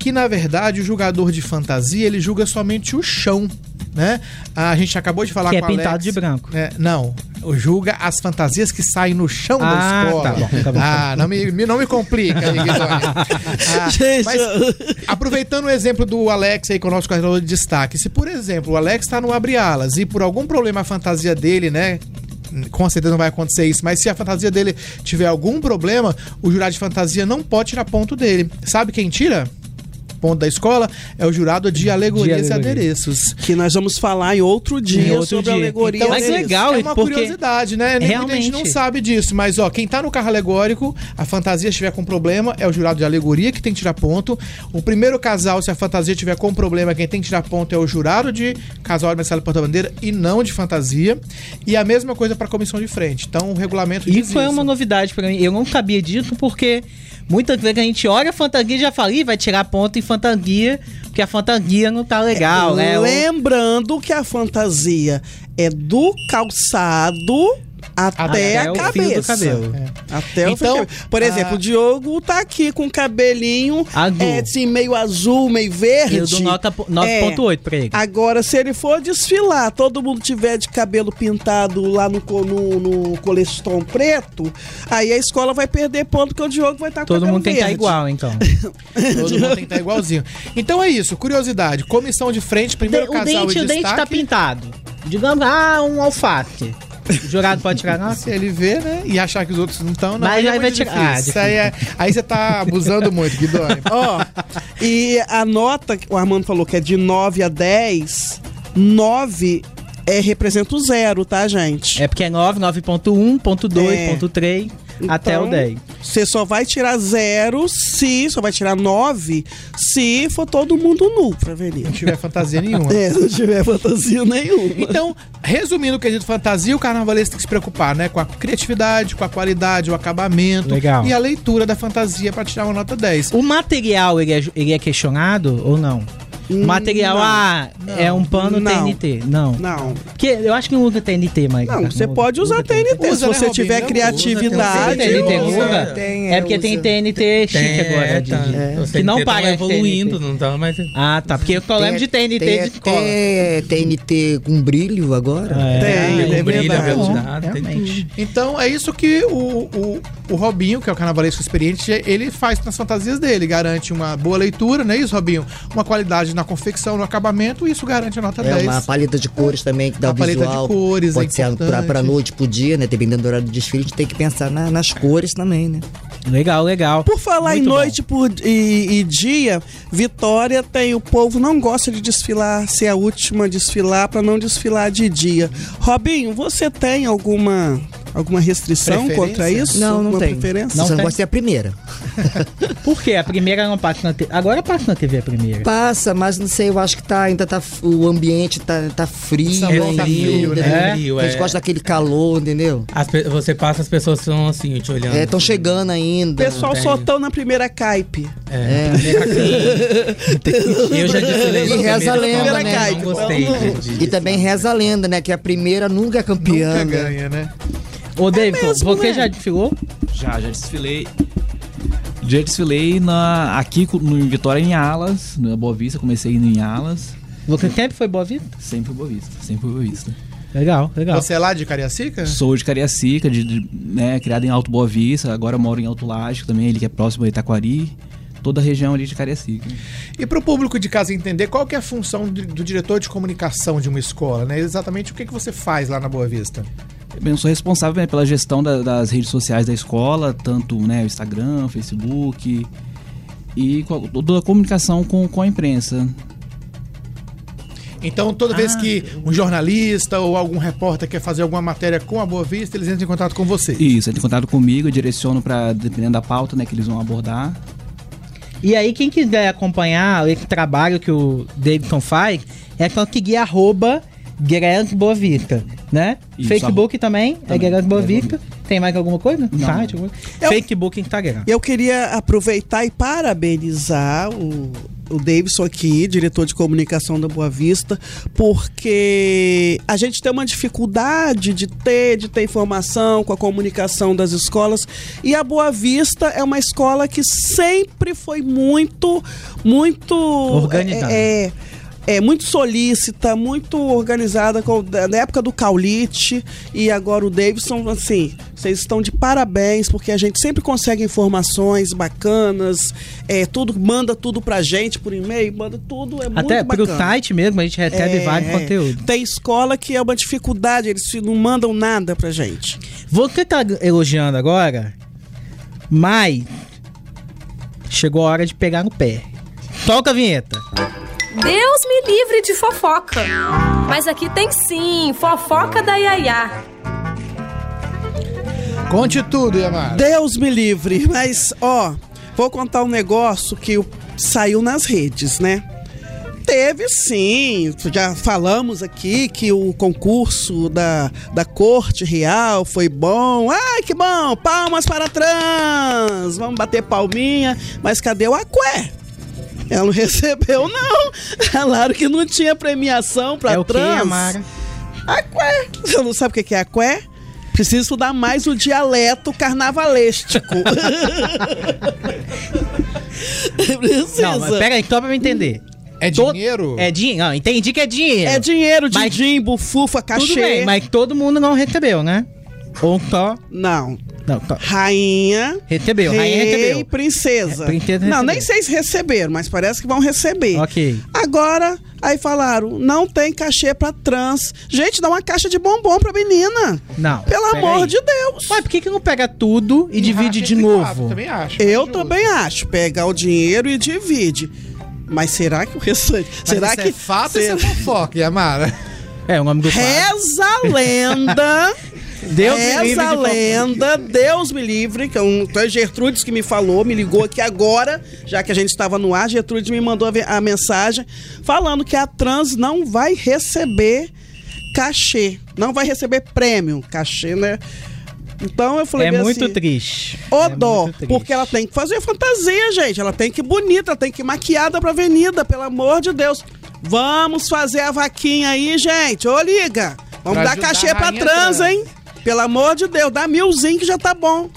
Que na verdade o jogador de fantasia ele julga somente o chão. Né? A gente acabou de falar Que é com o pintado Alex. de branco. É, não, julga as fantasias que saem no chão da Ah, escola. tá bom, tá bom. Ah, não me, me- não me complica. Ah, Gente, mas, aproveitando o exemplo do Alex aí com o nosso coordenador de destaque, se por exemplo o Alex tá no abre alas e por algum problema a fantasia dele, né? Com certeza não vai acontecer isso, mas se a fantasia dele tiver algum problema, o jurado de fantasia não pode tirar ponto dele. Sabe quem tira? Ponto da escola é o jurado de alegorias e alegoria. adereços. que nós vamos falar em outro dia Em outro sobre dia. alegoria. Então, mas deles. legal, é uma curiosidade, né? Nem muita gente não Realmente. sabe disso, mas ó, quem tá no carro alegórico, a fantasia estiver com problema, é o jurado de alegoria que tem que tirar ponto. O primeiro casal, se a fantasia tiver com problema, quem tem que tirar ponto é o jurado de casal de Marcelo Porta-Bandeira e não de fantasia. E a mesma coisa para a comissão de frente. Então, o regulamento E foi isso. uma novidade pra mim. Eu não sabia disso porque muitas vezes a gente olha a fantasia e já fala, Ih, vai tirar ponto em fantasia, porque a fantasia não tá legal, né? O- Lembrando que a fantasia é do calçado até, Até a o cabeça. do cabelo. Até o Então, fio do cabelo. Por exemplo, ah, o Diogo tá aqui com o cabelinho Azul. é, assim, meio azul, meio verde. Eu dou nota po- 9.8 pra ele. Agora, se ele for desfilar, todo mundo tiver de cabelo pintado lá no, no, no colestron preto, aí a escola vai perder ponto porque o Diogo vai estar com Todo cabelo mundo tem que estar verde. igual, então. Todo mundo tem que estar igualzinho. Então é isso, curiosidade. Comissão de frente, primeiro o casal dente, e o dente tá pintado. Digamos, ah, um alface. O jurado pode tirar nota? Se ele vê, né? E achar que os outros não estão, não. Mas aí é aí vai muito tirar- difícil. ah, Isso aí, é- aí você tá abusando muito, Guidoni. Ó, e a nota que o Armando falou que é de 9 a 10, 9 é, representa o zero, tá, gente? É porque é 9, 9.1, ponto 2, É. ponto 3, até o Então, 10. Você só vai tirar zero se, só vai tirar 9 se for todo mundo nu pra venir. Não tiver fantasia nenhuma. É, se não tiver fantasia nenhuma. Então, resumindo o quesito fantasia, o carnavalesco tem que se preocupar, né? Com a criatividade, com a qualidade, o acabamento Legal. e a leitura da fantasia pra tirar uma nota 10. O material, ele é, ele é questionado ou não? Material, não, ah, é um pano não. TNT. Não. Não. Porque eu acho que não usa TNT, mas. Não, você pode usar TNT. Usa, se né, você Robinho? tiver Usa, criatividade. TNT usa. Tem, É porque tem. TNT chique agora. é, de- tá. de- Os que não TNT paga evoluindo, TNT. não tá mais. Ah, tá. Porque eu lembro de TNT de até TNT com brilho agora. É, Tem, é brilho, Realmente. Então é isso que o, o, o Robinho, que é o carnavalesco experiente, ele faz nas fantasias dele. Garante uma boa leitura, não é isso, Robinho? Uma qualidade na confecção, no acabamento, e isso garante a nota É 10. uma paleta de cores também que dá A o paleta de visual. cores é Pode ser pra, pra noite, pro dia, né? Dependendo do horário do desfile, a gente tem que pensar na- nas cores também, né? Legal, legal. Por falar Muito em noite por, e, e dia, Vitória tem. O povo não gosta de desfilar, ser a última a desfilar, pra não desfilar de dia. Robinho, você tem alguma, alguma restrição contra isso? Não, não Alguma tem. preferência? Não Só não tem? gosta de ser a primeira. Por quê? A primeira não passa na TV. Agora passa na TV a primeira. Passa, mas não sei, eu acho que tá, ainda tá. O ambiente tá, tá frio. salão tá ainda, frio, né? né? É frio, A gente é. gosta daquele calor, entendeu? As você passa, as pessoas estão assim, te olhando. É, estão chegando O ainda. pessoal tem. só tão na primeira caipe. É. Eu já desfilei E reza a lenda, né? mas Não gostei de E também reza a lenda, né? Que a primeira nunca é campeã. Nunca né? ganha, né? Ô, David, mesmo, você né? já desfilou? Já, já desfilei. Já desfilei na, aqui no em Vitória em Alas, na Boa Vista, comecei indo em Alas. Você sempre foi Boa Vista? Sempre Boa Vista, sempre Boa Vista. Legal, legal. Você é lá de Cariacica? Sou de Cariacica, de, de- né, criado em Alto Boa Vista, agora moro em Alto Lágico também, ele que é próximo a Itaquari. Toda a região ali de Cariacica. E para o público de casa entender qual que é a função do, do diretor de comunicação de uma escola, né? Exatamente o que, que você faz lá na Boa Vista. Eu sou responsável pela gestão da- das redes sociais da escola, tanto né, o Instagram, Facebook e toda a comunicação com, com a imprensa. Então, toda vez que um jornalista ou algum repórter quer fazer alguma matéria com a Boa Vista, eles entram em contato com você. Isso, entra em contato comigo, eu direciono para dependendo da pauta né, que eles vão abordar. E aí, quem quiser acompanhar esse trabalho que o Davidson faz, é conseguir arroba Guerreiros Boa Vista, né? Isso, Facebook também, é também, Guerreiros Boa Vista. Tem mais alguma coisa? Não. Site, alguma? Eu- Facebook Instagram. Eu queria aproveitar e parabenizar o, o Davidson aqui, diretor de comunicação da Boa Vista, porque a gente tem uma dificuldade de ter, de ter informação com a comunicação das escolas. E a Boa Vista é uma escola que sempre foi muito, muito. Organizada. é, é, é muito solícita, muito organizada com- na época do Caulite e agora o Davidson, assim, vocês estão de parabéns porque a gente sempre consegue informações bacanas, é, tudo manda tudo pra gente por e-mail, manda tudo, é Até muito pro bacana. site mesmo, a gente recebe É, vários é. conteúdos. Tem escola que é uma dificuldade, eles não mandam nada pra gente. Você tá elogiando agora, mas chegou a hora de pegar no pé. Toca a vinheta. Deus me livre de fofoca. Mas aqui tem sim, fofoca da Yaya. Conte tudo, Yamar. Deus me livre, mas ó, vou contar um negócio que saiu nas redes, né? Teve sim, já falamos aqui que o concurso da, da Corte Real foi bom. Ai, que bom! Palmas para trans! Vamos bater palminha, mas cadê o Aqué? Ela não recebeu, não. Falaram que não tinha premiação pra É o quê, trans. Amara? Aqué. Você não sabe o que que é aqué? Precisa estudar mais o dialeto carnavalesco. Precisa. Não, mas pera aí, só pra eu entender. É dinheiro? É dinheiro? Não, entendi que é dinheiro. É dinheiro Mas- jimbo, fufa, cachê. Tudo bem, mas todo mundo não recebeu, né? Ou só... Não. Não, só... Rainha. Recebeu, rei, rainha recebeu. princesa. É, princesa não, nem sei se receberam, mas parece que vão receber. Ok. Agora, aí falaram, não tem cachê pra trans. Gente, dá uma caixa de bombom pra menina. Não. Pelo amor aí. de Deus. Ué, por que, que não pega tudo e, divide racha de novo? quatro, também acho. Eu também acho. Pegar o dinheiro e divide. Mas será que o restante. Mas será isso que. é fato será- isso é fofoca, Yamara? É, o nome do. Reza a lenda. Deus me livre de lenda, Deus me livre, que é um, foi a Gertrudes que me falou, me ligou aqui agora, já que a gente estava no ar, Gertrudes me mandou a, a mensagem falando que a trans não vai receber cachê, não vai receber prêmio, cachê, né? Então eu falei É bem muito assim, triste. Ô É dó, muito triste. porque ela tem que fazer fantasia, gente. Ela tem que ir bonita, tem que ir maquiada pra avenida, pelo amor de Deus. Vamos fazer a vaquinha aí, gente. Ô, liga. Vamos Pra dar cachê a pra trans, trans. hein? Pelo amor de Deus, dá milzinho que já tá bom.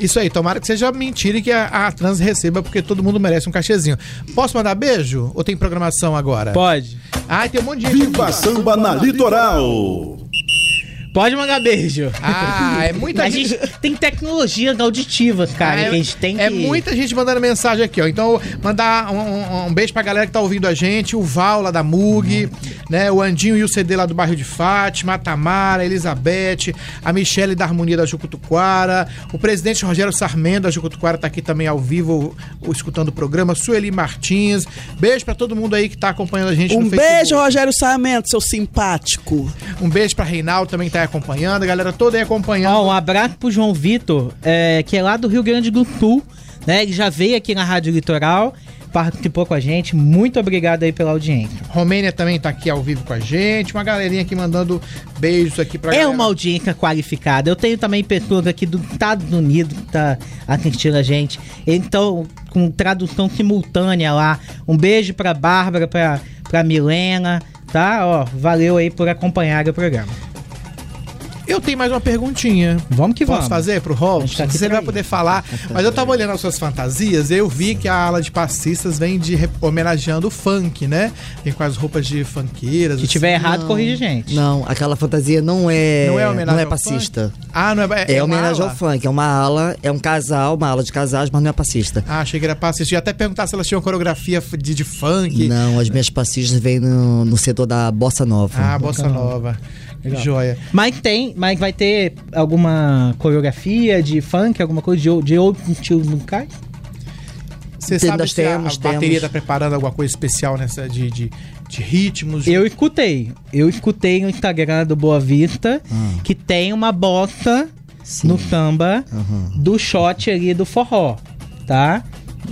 Isso aí, tomara que seja mentira e que a, a trans receba, porque todo mundo merece um cachezinho. Posso mandar beijo? Ou tem programação agora? Pode. Ai, tem um monte de gente. Viva Samba na Litoral. Pode mandar beijo. Ah, é muita a gente. tem tecnologias auditivas, cara, Ah, que a gente tem que... é muita gente mandando mensagem aqui, ó. Então, mandar um, um- um beijo pra galera que tá ouvindo a gente, o Val lá da Mug, né? O Andinho e o CD lá do bairro de Fátima, a Tamara, a Elizabeth, a Michele da Harmonia da Jucutuquara, o presidente Rogério Sarmento da Jucutuquara tá aqui também ao vivo, escutando o programa, Sueli Martins. Beijo pra todo mundo aí que tá acompanhando a gente Um no Facebook. beijo, Rogério Sarmento, seu simpático. Um beijo pra Reinaldo também que tá acompanhando, a galera toda aí acompanhando. Ó, um abraço pro João Vitor, é, que é lá do Rio Grande do Sul, né? Ele já veio aqui na Rádio Litoral, participou com a gente. Muito obrigado aí pela audiência. Romênia também tá aqui ao vivo com a gente. Uma galerinha aqui mandando beijos aqui pra É galera. uma audiência qualificada. Eu tenho também pessoas aqui dos Estados Unidos que tá assistindo a gente. Então, com tradução simultânea lá. Um beijo pra Bárbara, pra, pra Milena, tá? Ó, valeu aí por acompanhar o programa. Eu tenho mais uma perguntinha. Vamos que Posso vamos. fazer pro Robson? tá Você vai poder falar. Mas eu tava olhando as suas fantasias e eu vi que a ala de passistas vem de homenageando o funk, né? Vem com as roupas de funkeiras. Se assim. tiver errado, corrige a gente. Não, aquela fantasia não é. Não é homenagem não é passista. Ah, não é. É, uma homenagem ala? ao funk. É uma ala, é um casal, uma ala de casais, mas não é passista. Ah, achei que era passista. Ia até perguntar se elas tinham coreografia de, de funk. Não, as minhas passistas vêm no, no setor da bossa nova. Ah, bossa nova. Joia. Mas tem, mas vai ter alguma coreografia de funk, alguma coisa de, de outro estilo musical? Você sabe se a- temos, a bateria temos. tá preparando alguma coisa especial nessa de, de, de ritmos? Eu escutei. Eu escutei no Instagram do Boa Vista Ah. que tem uma bota no samba do shot ali do forró, tá?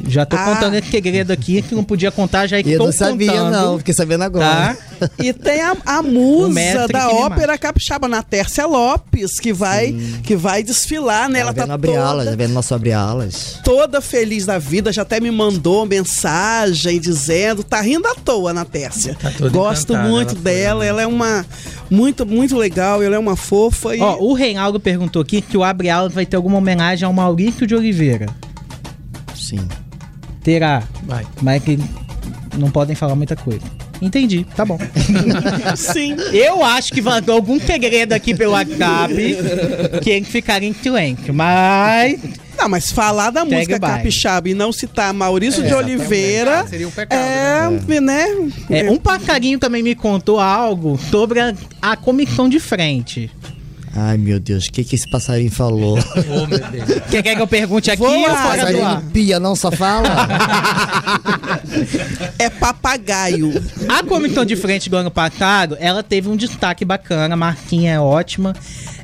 Já tô Ah. contando esse segredo aqui que não podia contar, já E eu estou não sabia, contando. não. Fiquei sabendo agora. Tá? E tem a, a musa da ópera capixaba, na Tércia Lopes, que vai, que vai desfilar, né? Ela Ela vendo tá abrir alas, toda, vendo nosso abrir alas. toda feliz da vida, já até me mandou mensagem dizendo, tá rindo à toa na Tércia. Tá toda Gosto muito ela dela, né? ela é uma muito, muito legal, ela é uma fofa e Ó, o Reinaldo perguntou aqui que o Abre Alas vai ter alguma homenagem ao Maurício de Oliveira. Sim. Terá, Vai. mas que não podem falar muita coisa. Entendi, tá bom. sim. Eu acho que vazou algum segredo aqui pelo WhatsApp que ele ficaria em silêncio, mas Não, mas falar da Segue música capixaba e não citar Maurício de exatamente. Oliveira Ah, seria um pecado, é, né? é, um passarinho também me contou algo sobre a, a comissão de frente. Ai, meu Deus, o que, que esse passarinho falou? Oh, meu Deus. Quer, quer que eu pergunte aqui Vou ou lá, fora do ar? passarinho pia, não só fala? É papagaio. A comissão de frente do ano passado, ela teve um destaque bacana, a marquinha é ótima,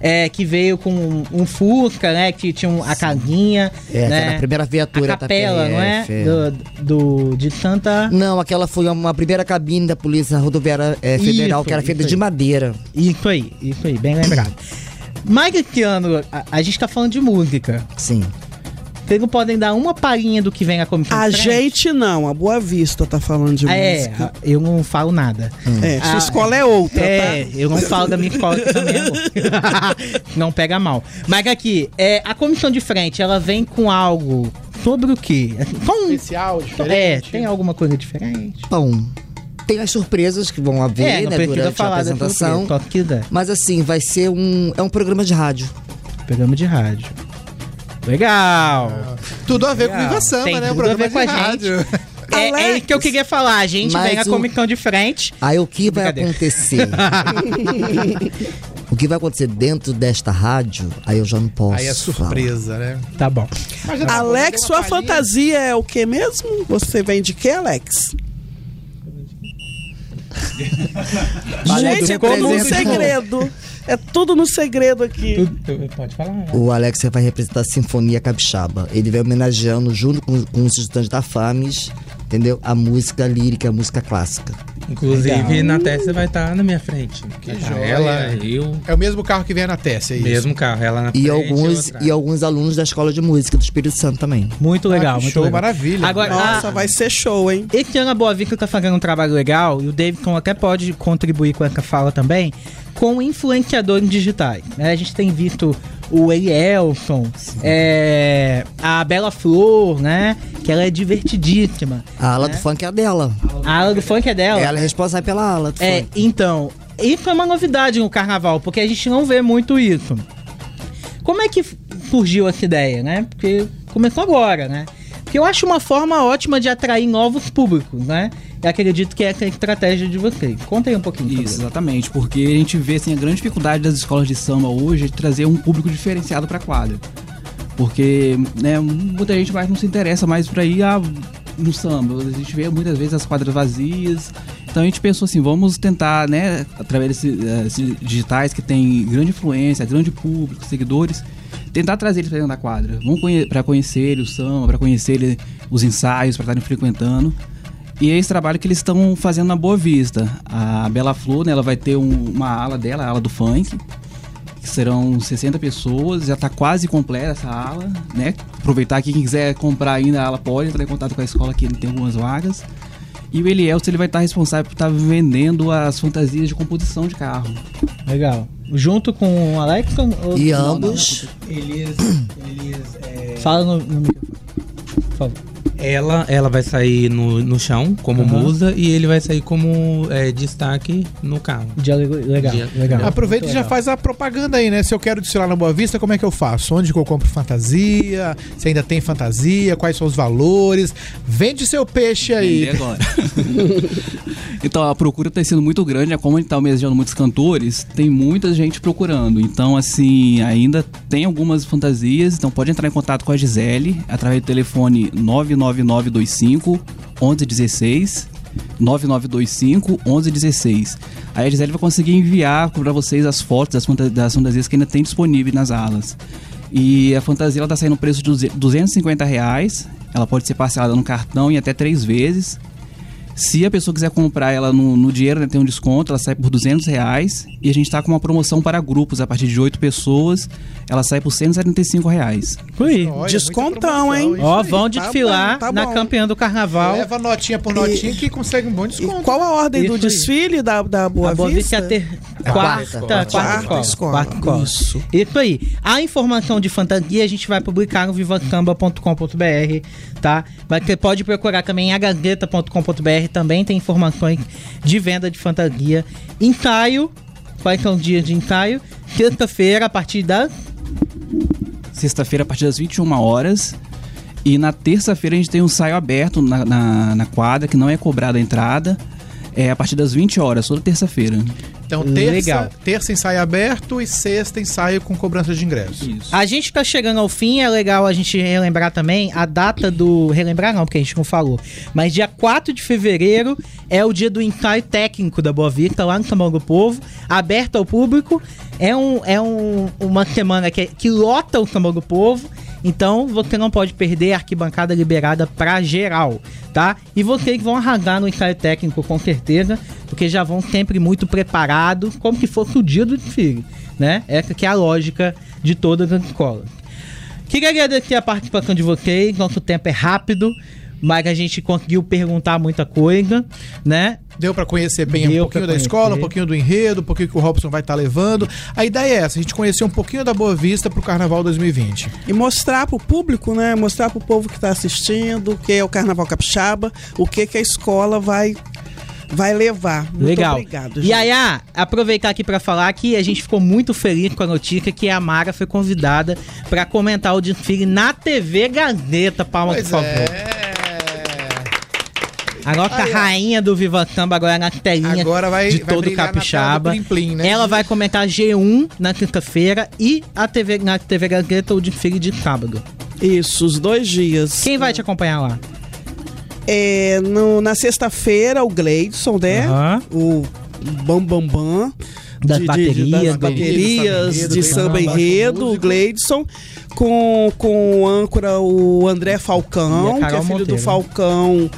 é, que veio com um, um Fusca, né, que tinha um- a casinha, É, né, aquela primeira viatura a capela, da não é? É. Do, do- de Santa... Não, aquela foi uma primeira cabine da Polícia Rodoviária eh, Federal, Isso, que era feita aí. de madeira. Isso aí, isso aí, bem lembrado. Mas esse ano, a, a gente tá falando de música. Sim. Vocês não podem dar uma palhinha do que vem a comissão A de frente? gente não, a Boa Vista tá falando de É, música. eu não falo nada. É, sua Ah, escola é outra, É, tá? eu não falo da minha escola aqui também, amor. não pega mal. Mas aqui, é, a comissão de frente, ela vem com algo sobre o quê? Com, Especial, é, diferente. tem alguma coisa diferente? Bom, tem as surpresas que vão haver, é, né, durante a falar apresentação. que. Mas assim, vai ser um. É um programa de rádio. Programa de rádio. Legal. Tudo a ver com Legal. Viva Samba, Tem né? O tudo a programa ver com a de rádio. É, é isso que eu queria falar. A gente Mas vem a o- comissão de frente. Aí o que vai acontecer? o que vai acontecer dentro desta rádio, aí eu já não posso. Aí é surpresa, né? Tá bom. Alex, sua fantasia é o que mesmo? Você vem de quê, Alex? Gente, é tudo no segredo. É tudo no segredo aqui. Pode falar. O Alex vai representar a Sinfonia Capixaba. Ele vai homenageando, junto com, com os estudantes da FAMES, entendeu? A música lírica, a música clássica. Inclusive, Legal. na testa vai estar na minha frente. Que tá. Ela, eu, É o mesmo carro que vem na Tessia, é isso? mesmo carro. Ela na E frente alguns, e alguns alunos da Escola de Música do Espírito Santo também. Muito legal, Ah, muito show, legal. maravilha. Agora, Nossa, a- vai ser show, hein? Esse ano a Boa Vista tá fazendo um trabalho legal e o Davidson até pode contribuir com essa fala também, com influenciadores digitais. né? A gente tem visto o Elielson, é, a Bela Flor, né? Que ela é divertidíssima. A ala do funk é a dela. A ala do funk é dela. Ela é responsável pela ala do É, funk. então, isso é uma novidade no carnaval, porque a gente não vê muito isso. Como é que surgiu essa ideia, né? Porque começou agora, né? Porque eu acho uma forma ótima de atrair novos públicos, né? Acredito que essa é a estratégia de vocês. Conta aí um pouquinho. sobre Isso, exatamente, porque a gente vê assim, a grande dificuldade das escolas de samba hoje é trazer um público diferenciado para a quadra. Porque né, muita gente mais não se interessa mais para ir a, no samba. A gente vê muitas vezes as quadras vazias. Então a gente pensou assim, vamos tentar, né, através desses eh, esses digitais que tem grande influência, grande público, seguidores, tentar trazer eles para dentro da quadra. Vamos conhe para conhecer o samba, para conhecer os ensaios, para estarem frequentando. E é esse trabalho que eles estão fazendo na Boa Vista. A Bela Flor, né, ela vai ter um- uma ala dela, a ala do funk, que serão 60 pessoas, já está quase completa essa ala, né? Aproveitar que quem quiser comprar ainda a ala pode entrar em contato com a escola que tem algumas vagas. E o Elielson, ele vai estar responsável por estar vendendo as fantasias de composição de carro. Legal. Junto com o Alex? ou- E não, ambos. Eles, eles, é, não. Fala no, no microfone. Por favor. Ela, ela vai sair no, no chão como Aham. musa e ele vai sair como é, destaque no carro. Dia legal, Dia- legal. Aproveita e Muito já legal. faz a propaganda aí, né? Se eu quero desfilar na Boa Vista, como é que eu faço? Onde que eu compro fantasia? Se ainda tem fantasia? Quais são os valores? Vende seu peixe aí. Vender agora. então a procura está sendo muito grande, né? como ele está almejando muitos cantores, tem muita gente procurando. Então, assim, ainda tem algumas fantasias, então pode entrar em contato com a Gisele através do telefone 99925 1116. 9925 1116. Aí a Gisele vai conseguir enviar para vocês as fotos das, fanta- das fantasias que ainda tem disponível nas alas. E a fantasia ela tá saindo no preço de 200 250 reais. Ela pode ser parcelada no cartão em até três vezes. Se a pessoa quiser comprar ela no, no dinheiro, né, tem um desconto, ela sai por 200 reais. E a gente está com uma promoção para grupos, a partir de 8 pessoas, ela sai por 175 reais. Ui. Olha, Descontão, hein? Ó, vão tá desfilar bom, tá na campeã do carnaval. Leva notinha por notinha que consegue um bom E desconto. qual a ordem do aí. desfile da, da Boa, a Boa Vista Vista? é a ter... quarta, quarta. quarta, Quarta escola. escola. Quarta escola. Isso. Isso aí. A informação de fantasia a gente vai publicar no vivacamba.com.br, tá? Mas você pode procurar também em agazeta.com.br, também tem informações de venda de fantasia. Ensaio, quais são dias de ensaio? Sexta-feira, a partir da... Sexta-feira, a partir das 21 horas. E na terça-feira a gente tem um ensaio aberto na, na, na quadra, que não é cobrada a entrada. É a partir das 20 horas, toda terça-feira. Então, terça, Legal. terça ensaio aberto e sexta ensaio com cobrança de ingresso. Isso. A gente tá chegando ao fim, é legal a gente relembrar também a data do. Relembrar não, porque a gente não falou. Mas dia 4 de fevereiro é o dia do ensaio técnico da Boa Vista, lá no Tamanho do Povo, aberto ao público. É, um, é um, uma semana que, que lota o Tamanho do Povo. Então você não pode perder a arquibancada liberada pra geral, tá? E vocês vão arrasar no ensaio técnico com certeza, porque já vão sempre muito preparados, como que fosse o dia do desfile, né? Essa que é a lógica de todas as escolas. Queria agradecer a participação de vocês. Nosso tempo é rápido, mas a gente conseguiu perguntar muita coisa, né? Deu pra conhecer bem Deu um pouquinho da escola, um pouquinho do enredo, um pouquinho que o Robson vai estar levando. A ideia é essa, a gente conhecer um pouquinho da Boa Vista pro Carnaval 2020. E mostrar pro público, né? Mostrar pro povo que tá assistindo o que é o Carnaval Capixaba, o que que a escola vai vai levar. Muito Legal. obrigado, e gente. aí, ah, aproveitar aqui pra falar que a gente ficou muito feliz com a notícia que a Mara foi convidada pra comentar o desfile na TV Gazeta. Palma, por favor. é. A nossa Aí, ó. rainha do Viva Samba agora na telinha Agora vai- de vai todo na capixaba. do Plim Plim, né? Ela vai comentar G1 na quinta-feira e a TV, na TV Gazeta o desfile de sábado. Isso, os dois dias. Quem vai te acompanhar lá? É, no- na sexta-feira, o Gleidson, né? Aham. O Bam Bam Bam. Das de- de- baterias, das do- baterias, do de samba enredo, o Gleidson, com, com o âncora o André Falcão, que é filho do Monteiro. Falcão.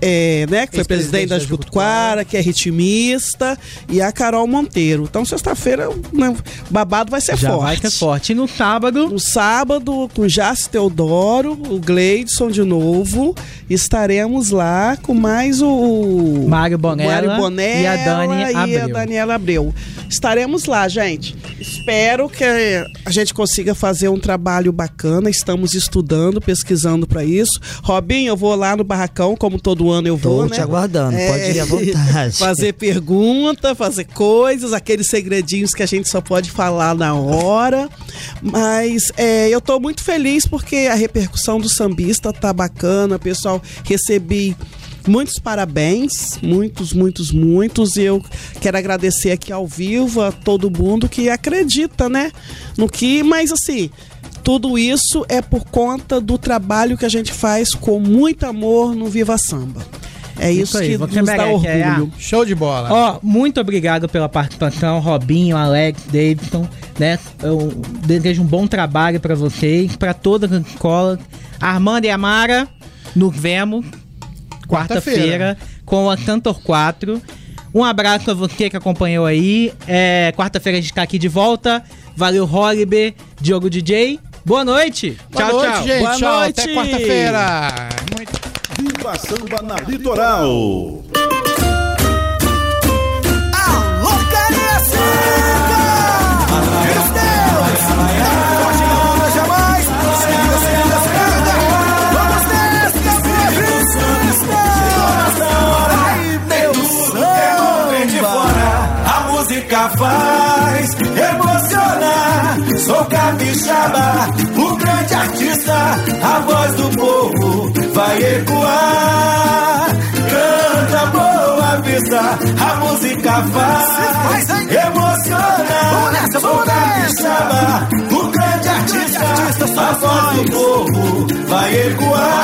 É, né, que foi presidente da Jucutuara, que é ritmista, e a Carol Monteiro. Então, sexta-feira, né, babado vai ser Já forte. vai ser forte. E no sábado, No sábado, com Jácio Teodoro, o Gleidson de novo, estaremos lá com mais o Mário Bonella Mário Bonella e a Dani e Abreu. a Daniela Abreu. Estaremos lá, gente. Espero que a gente consiga fazer um trabalho bacana. Estamos estudando, pesquisando para isso. Robinho, eu vou lá no barracão, como todo ano eu vou, Tô né? te aguardando, pode ir à vontade. fazer pergunta, fazer coisas, aqueles segredinhos que a gente só pode falar na hora. Mas é, eu tô muito feliz porque a repercussão do sambista tá bacana, pessoal. Recebi muitos parabéns, muitos, muitos, muitos. E eu quero agradecer aqui ao vivo a todo mundo que acredita, né? No que, mas assim. Tudo isso é por conta do trabalho que a gente faz com muito amor no Viva Samba. É isso, Isso aí, que você nos dá merece, é, orgulho. Show de bola. Ó, muito obrigado pela participação, Robinho, Alex, Davidson, né? Eu desejo um bom trabalho pra vocês, pra todas as escolas. Armando e Amara, nos vemos quarta-feira com a Cantor 4. Um abraço a você que acompanhou aí. É, quarta-feira a gente tá aqui de volta. Valeu, Holiber, Diogo DJ. Boa noite. Boa tchau, noite, tchau. gente. Boa tchau. noite. Até quarta-feira. Muito Viva Samba na Litoral. Alô, Deus! Forte não anda jamais! Segunda, segunda, segunda! Vamos nessa, Ai, meu samba! Vem de fora, a música faz emocionar sou capixaba, o grande artista, a voz do povo vai ecoar. Canta boa vista, a música faz, faz emociona. Sou capixaba, o grande artista, a voz do povo vai ecoar.